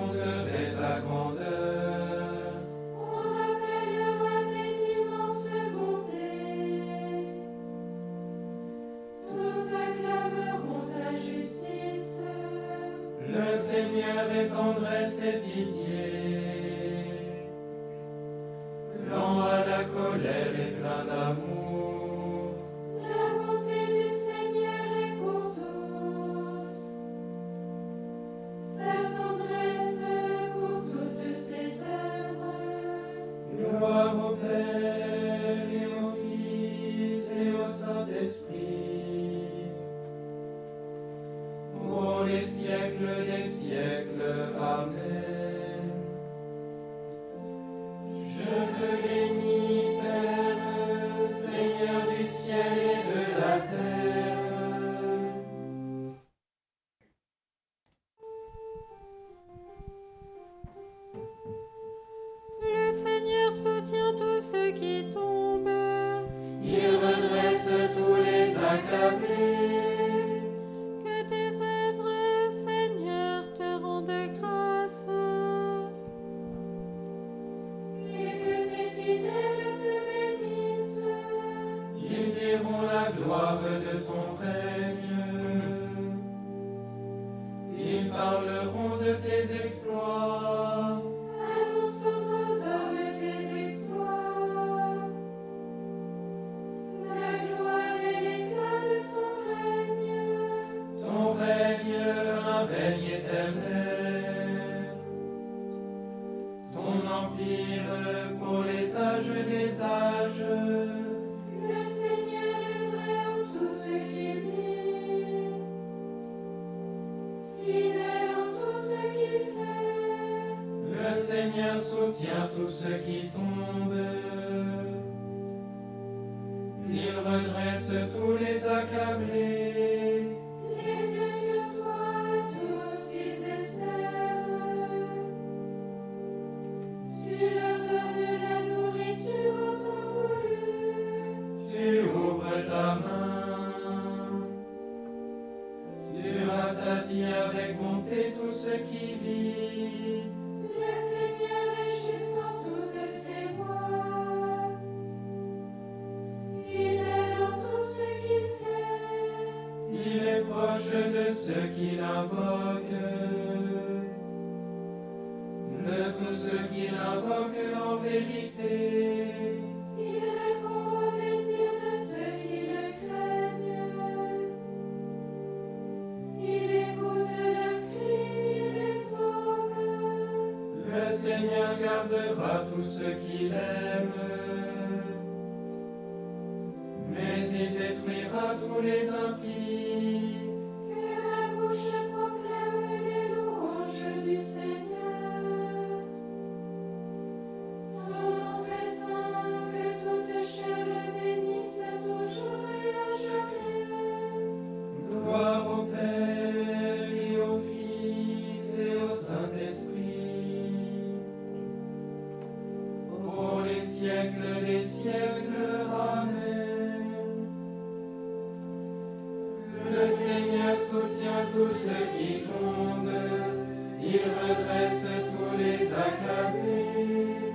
il redresse tous les accablés.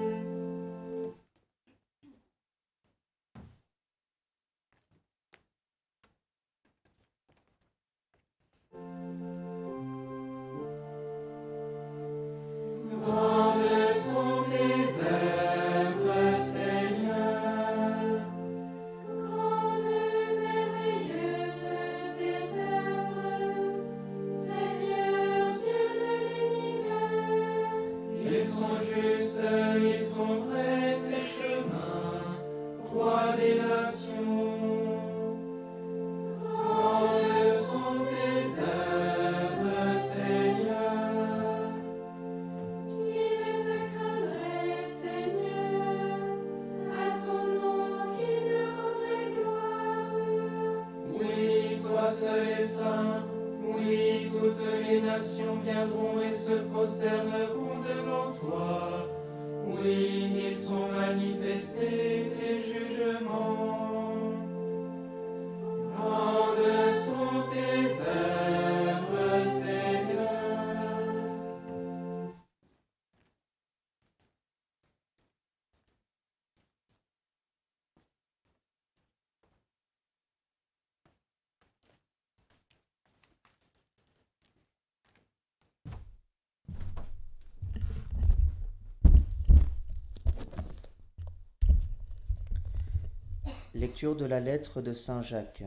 De la lettre de Saint Jacques.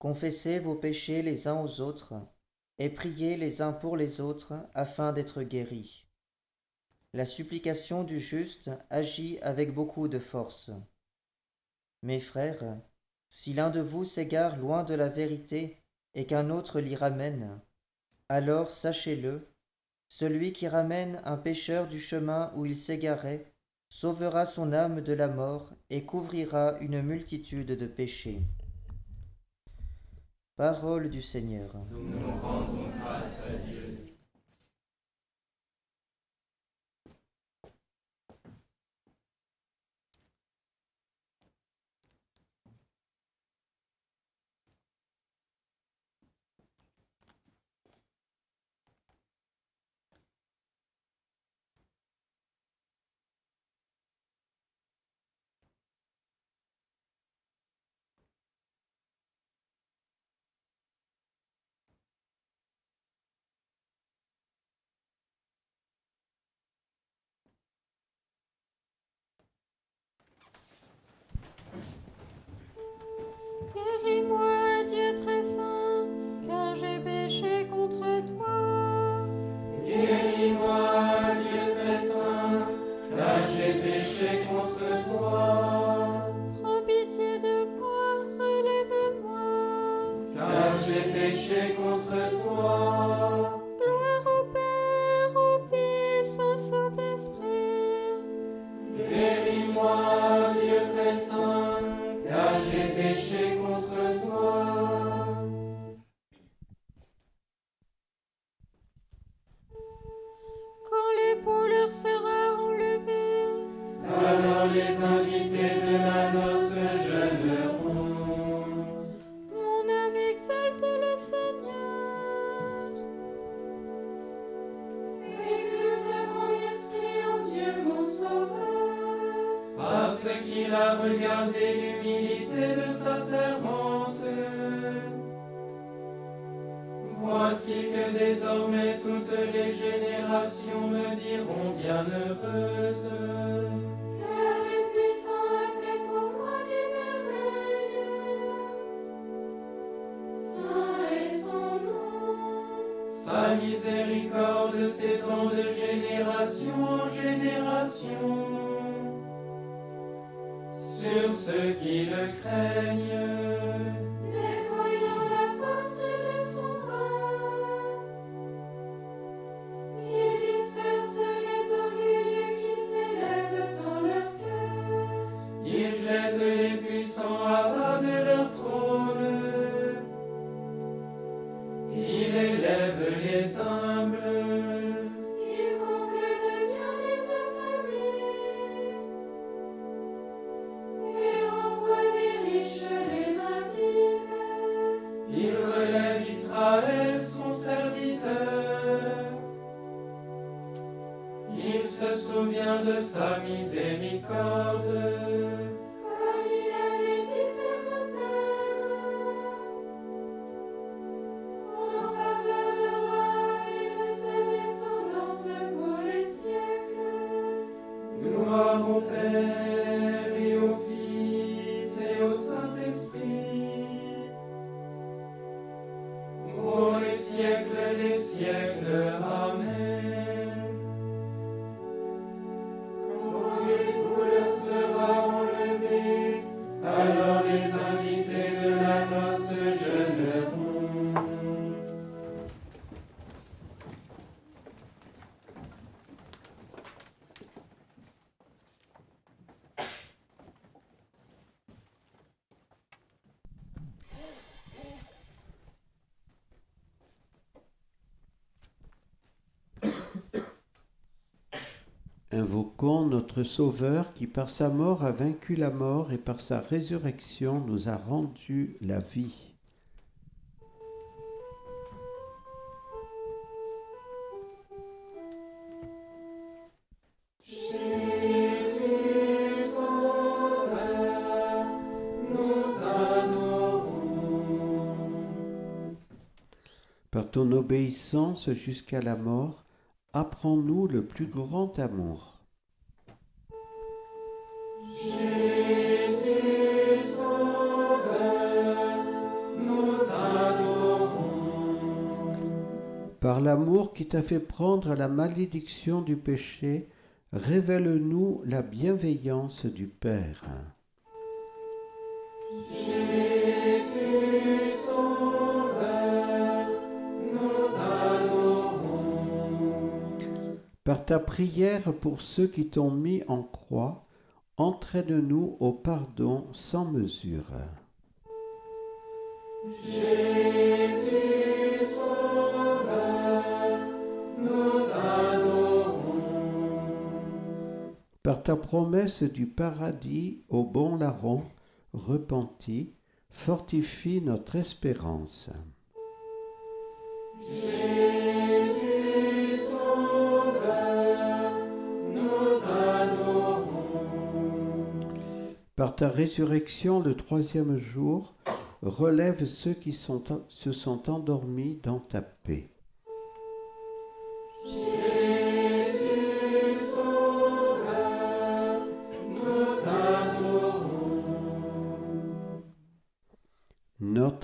Confessez vos péchés les uns aux autres et priez les uns pour les autres afin d'être guéris. La supplication du juste agit avec beaucoup de force. Mes frères, si l'un de vous s'égare loin de la vérité et qu'un autre l'y ramène, alors sachez-le, celui qui ramène un pécheur du chemin où il s'égarait sauvera son âme de la mort et couvrira une multitude de péchés. Parole du Seigneur. qu'il a regardé l'humilité de sa servante. Voici que désormais toutes les générations me diront bienheureuse. Car le puissant a fait pour moi des merveilles. Saint est son nom. Sa miséricorde s'étend de génération en génération sur ceux qui le craignent. Sauveur qui par sa mort a vaincu la mort et par sa résurrection nous a rendu la vie. Par ton obéissance jusqu'à la mort, apprends-nous le plus grand amour. Qui t'a fait prendre la malédiction du péché, révèle-nous la bienveillance du Père. Jésus Sauveur, nous t'adorons. Par ta prière pour ceux qui t'ont mis en croix, entraîne-nous au pardon sans mesure. Jésus Par ta promesse du paradis au bon larron, repenti, fortifie notre espérance. Jésus Sauveur, nous. Par ta résurrection le troisième jour, relève ceux qui sont- se sont endormis dans ta paix. Jésus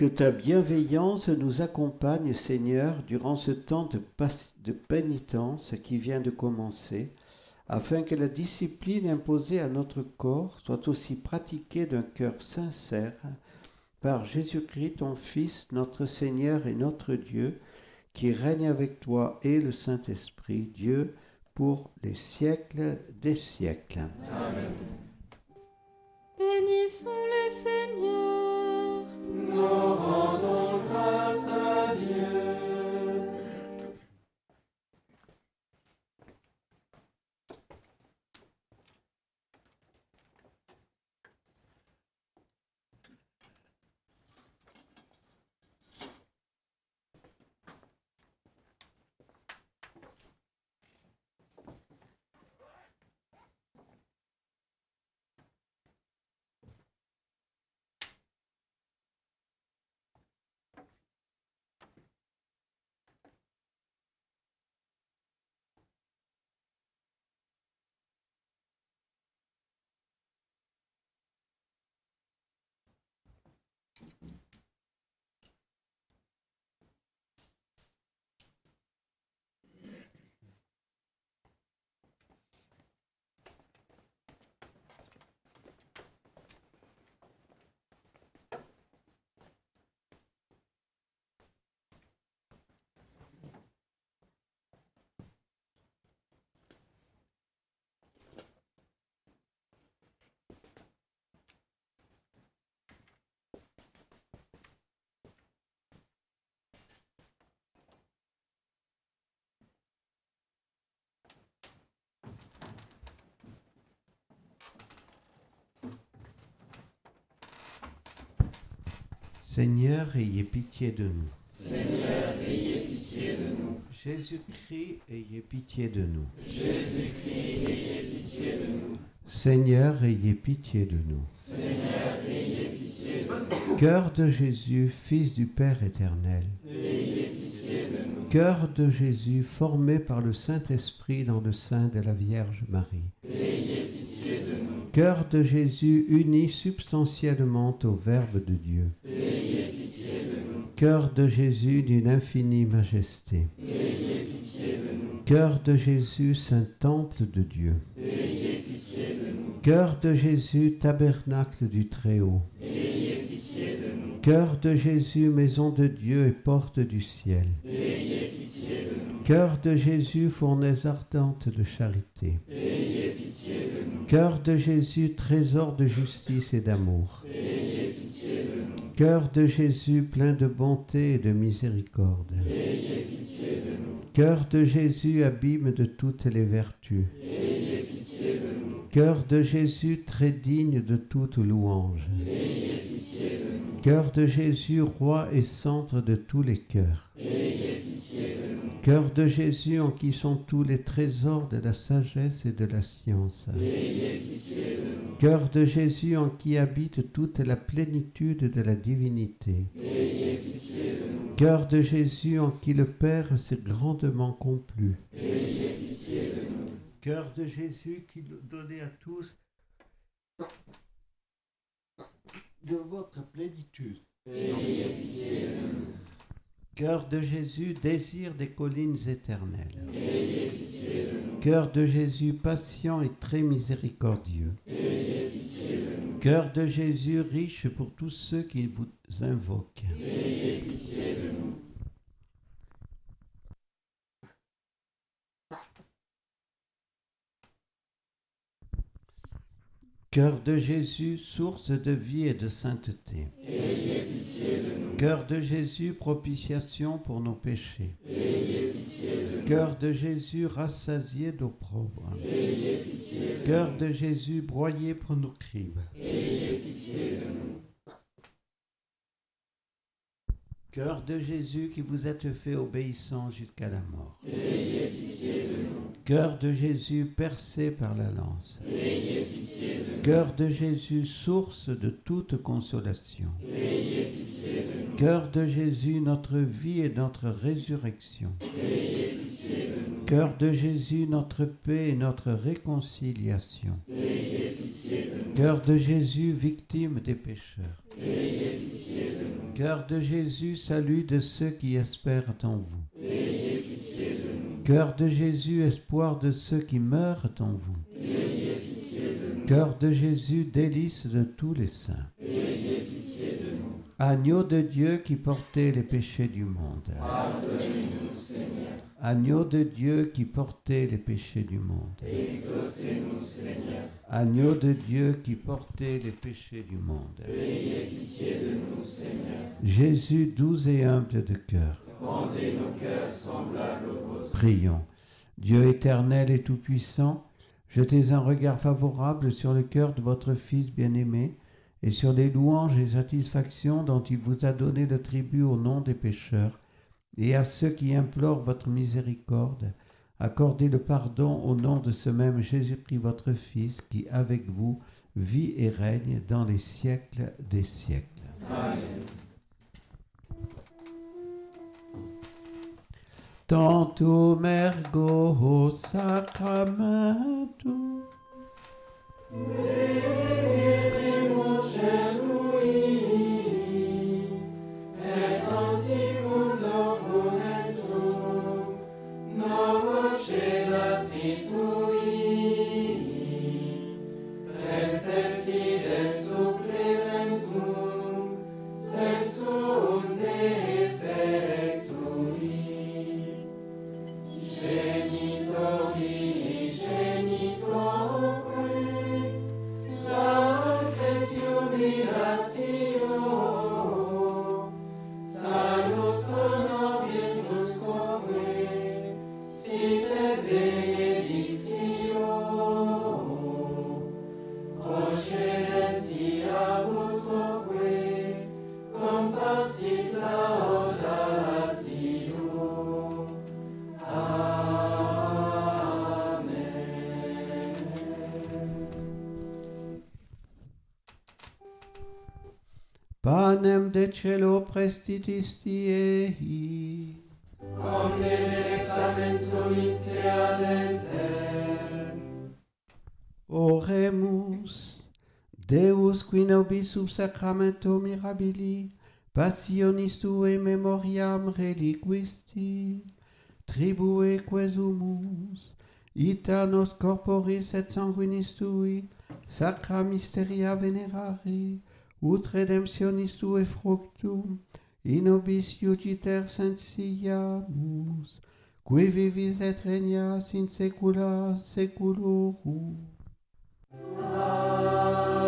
Que ta bienveillance nous accompagne, Seigneur, durant ce temps de, pénitence qui vient de commencer, afin que la discipline imposée à notre corps soit aussi pratiquée d'un cœur sincère par Jésus-Christ, ton Fils, notre Seigneur et notre Dieu, qui règne avec toi et le Saint-Esprit, Dieu, pour les siècles des siècles. Bénissons le Seigneur. Nous rendons grâce à Dieu. Seigneur, ayez pitié de nous. Seigneur, ayez pitié de nous. Jésus-Christ, ayez pitié de nous. Seigneur, ayez pitié de nous. Seigneur, de. Cœur de Jésus, Fils du Père éternel. Ayez pitié de nous. Cœur de Jésus, formé par le Saint-Esprit dans le sein de la Vierge Marie. Ayez pitié de nous. Cœur de Jésus, uni substantiellement au Verbe de Dieu. Cœur de Jésus d'une infinie majesté. Cœur de Jésus, Saint Temple de Dieu. Cœur de Jésus, tabernacle du Très-Haut. Cœur de Jésus, maison de Dieu et porte du ciel. Cœur de Jésus, fournaise ardente de charité. Cœur de Jésus, trésor de justice et d'amour. Cœur de Jésus, plein de bonté et de miséricorde. Ayez de. Cœur de Jésus, abîme de toutes les vertus. Ayez de. Cœur de Jésus, très digne de toute louange. Ayez de. Cœur de Jésus, roi et centre de tous les cœurs. Cœur de Jésus en qui sont tous les trésors de la sagesse et de la science. Cœur de Jésus en qui habite toute la plénitude de la divinité. Cœur de Jésus en qui le Père s'est grandement complu. Cœur de Jésus qui donnait à tous de votre plénitude. Cœur de Jésus, désir des collines éternelles. Cœur de Jésus, patient et très miséricordieux. Cœur de Jésus, riche pour tous ceux qui vous invoquent. Cœur de Jésus, source de vie et de sainteté. Cœur de Jésus, propitiation pour nos péchés. Cœur de Jésus, rassasié d'opprobre. Cœur de Jésus, broyé pour nos crimes. Cœur de Jésus qui vous êtes fait obéissant jusqu'à la mort. Cœur de Jésus percé par la lance. Cœur de Jésus, source de toute consolation. Cœur de Jésus, notre vie et notre résurrection. Cœur de Jésus, notre paix et notre réconciliation. Cœur de Jésus, victime des pécheurs. Ayez pitié de nous. Cœur de Jésus, salut de ceux qui espèrent en vous. Ayez pitié de nous. Cœur de Jésus, espoir de ceux qui meurent en vous. Ayez pitié de nous. Cœur de Jésus, délice de tous les saints. Ayez pitié de nous. Agneau de Dieu qui portait les péchés du monde. Pardonnez-nous, Seigneur. Agneau de Dieu qui portait les péchés du monde. Exaucez-nous, Seigneur. Agneau de Dieu qui portait les péchés du monde. Pitié de nous, Seigneur. Jésus doux et humble de cœur. Rendez nos cœurs semblables aux vôtres. Prions. Dieu éternel et tout-puissant, jetez un regard favorable sur le cœur de votre Fils bien-aimé et sur les louanges et satisfactions dont il vous a donné le tribut au nom des pécheurs, et à ceux qui implorent votre miséricorde, accordez le pardon au nom de ce même Jésus-Christ votre Fils, qui avec vous vit et règne dans les siècles des siècles. Amen. Tantum ergo sacramentum. Et celo prestitisti ei. Omne delectamentum itsea lenter. Oremus, Deus qui nobis sub sacramento mirabili, passionis tue memoriam reliquisti, tribue quesumus, ita nos corporis et sanguinis tui, sacra mysteria venerari, ut redemptionis tue fructum in nobis iugiter sensiamus, qui vivis et regnas in saecula saeculorum. Amen.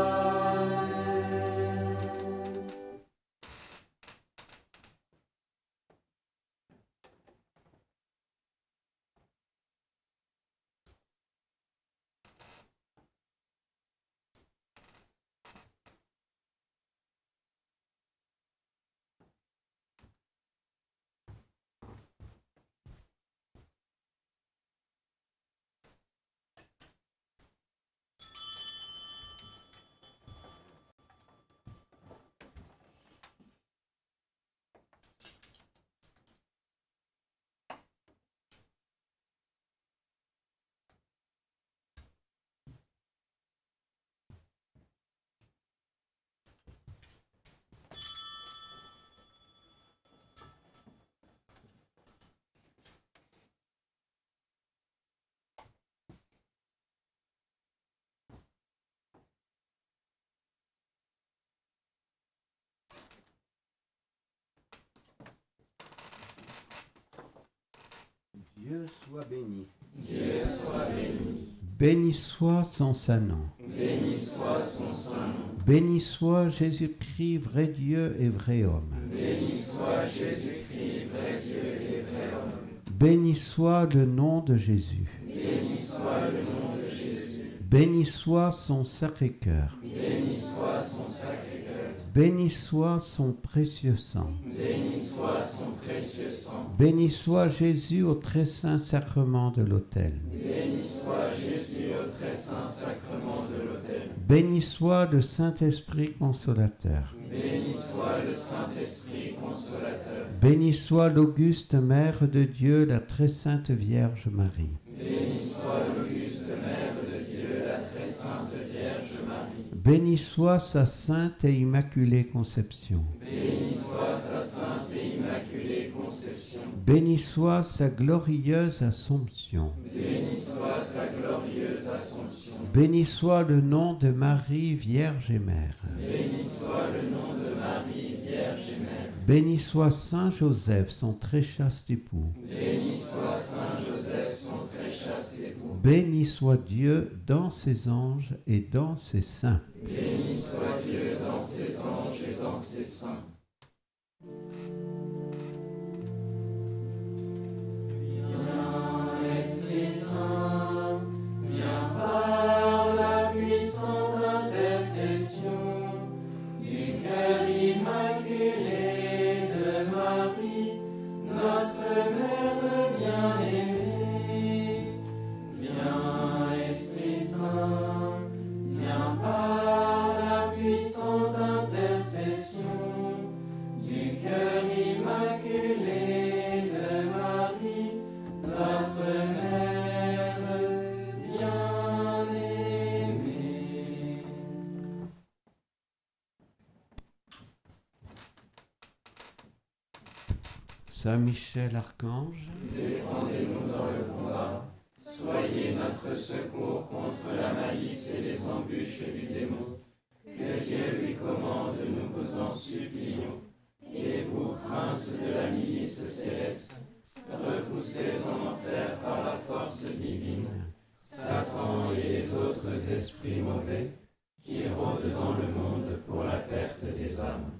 Dieu soit béni. Dieu soit béni. Béni soit son saint nom. Béni soit son saint nom. Béni soit Jésus-Christ, vrai Dieu et vrai homme. Béni soit Jésus-Christ, vrai Dieu et vrai homme. Béni soit le nom de Jésus. Béni soit le nom de Jésus. Béni soit son Sacré-Cœur. Béni soit son Sacré-Cœur. Béni soit son précieux sang. Béni soit son précieux sang. Béni soit Jésus au très saint sacrement de l'autel. Béni soit Jésus au très saint sacrement de l'autel. Béni soit le Saint-Esprit consolateur. Béni soit le Saint-Esprit consolateur. Béni soit l'auguste Mère de Dieu, la très sainte Vierge Marie. Béni soit l'auguste Mère de Dieu, la très sainte Vierge Marie. Béni soit sa sainte et immaculée conception. Béni soit sa sainte et immaculée conception. Béni soit sa glorieuse Assomption. Béni soit sa glorieuse Assomption. Béni soit le nom de Marie, Vierge et Mère. Béni soit le nom de Marie, Vierge et Mère. Béni soit Saint Joseph, son très chaste époux. Béni soit Saint Joseph, son très chaste époux. Béni soit Dieu dans ses anges et dans ses saints. Béni soit Dieu dans ses anges et dans ses saints. Viens, Esprit Saint, viens par Saint Michel Archange, Défendez-nous dans le combat. Soyez notre secours contre la malice et les embûches du démon. Que Dieu lui commande, nous vous en supplions. Et vous, princes de la milice céleste, repoussez en enfer par la force divine Satan et les autres esprits mauvais qui rôdent dans le monde pour la perte des âmes.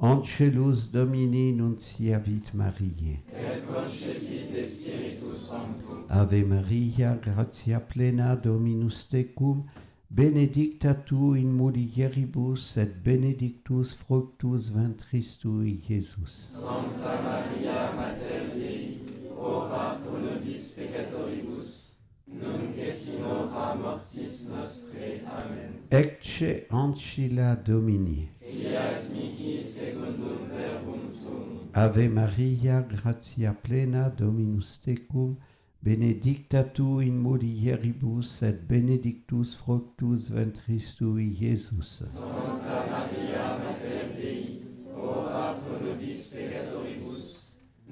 Angelus Domini Nunciavit Mariae. Et concepit Spiritus Sanctum. Ave Maria, gratia plena Dominus tecum, benedicta tu in mulieribus et benedictus fructus ventris tui, Iesus. Sancta Maria Mater Dei, ora pro nobis peccatoribus, mortis nostrae. Amen. Ecce ancilla Domini. Fiat mihi secundum verbum tuum, Ave Maria, gratia plena, Dominus tecum, benedicta tu in mulieribus et benedictus fructus ventris tui. Sancta Maria Mater Dei, ora pro nobis peccatoribus,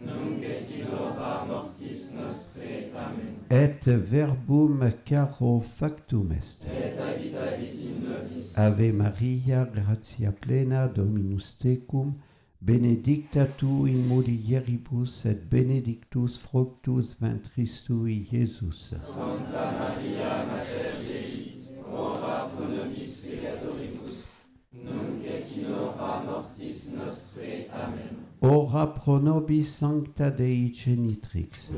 nunc et hora mortis nostrae. Amen. Et verbum caro factum est. Et habitavit in nobis, Ave Maria, gratia plena, Dominus tecum, benedicta tu in mulieribus et benedictus fructus ventris tui, Iesus. Sancta Maria Mater Dei, ora pro nobis peccatoribus, nunc et in hora mortis nostrae. Amen. Ora pro nobis sancta Dei genitrix.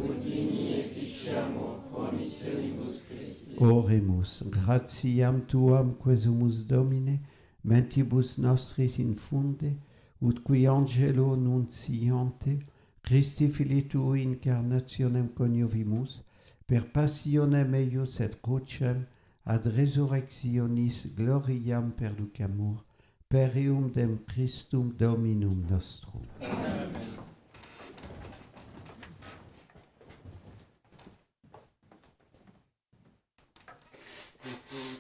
Oremus, gratiam tuam quesumus Domine, mentibus nostris infunde, ut qui angelo nunciante, Christi Filii tui incarnationem coniovimus, per passionem eius et crucem, ad resurrectionis gloriam perducamur, imperium dem Christum Dominum nostrum. Amen. Amen.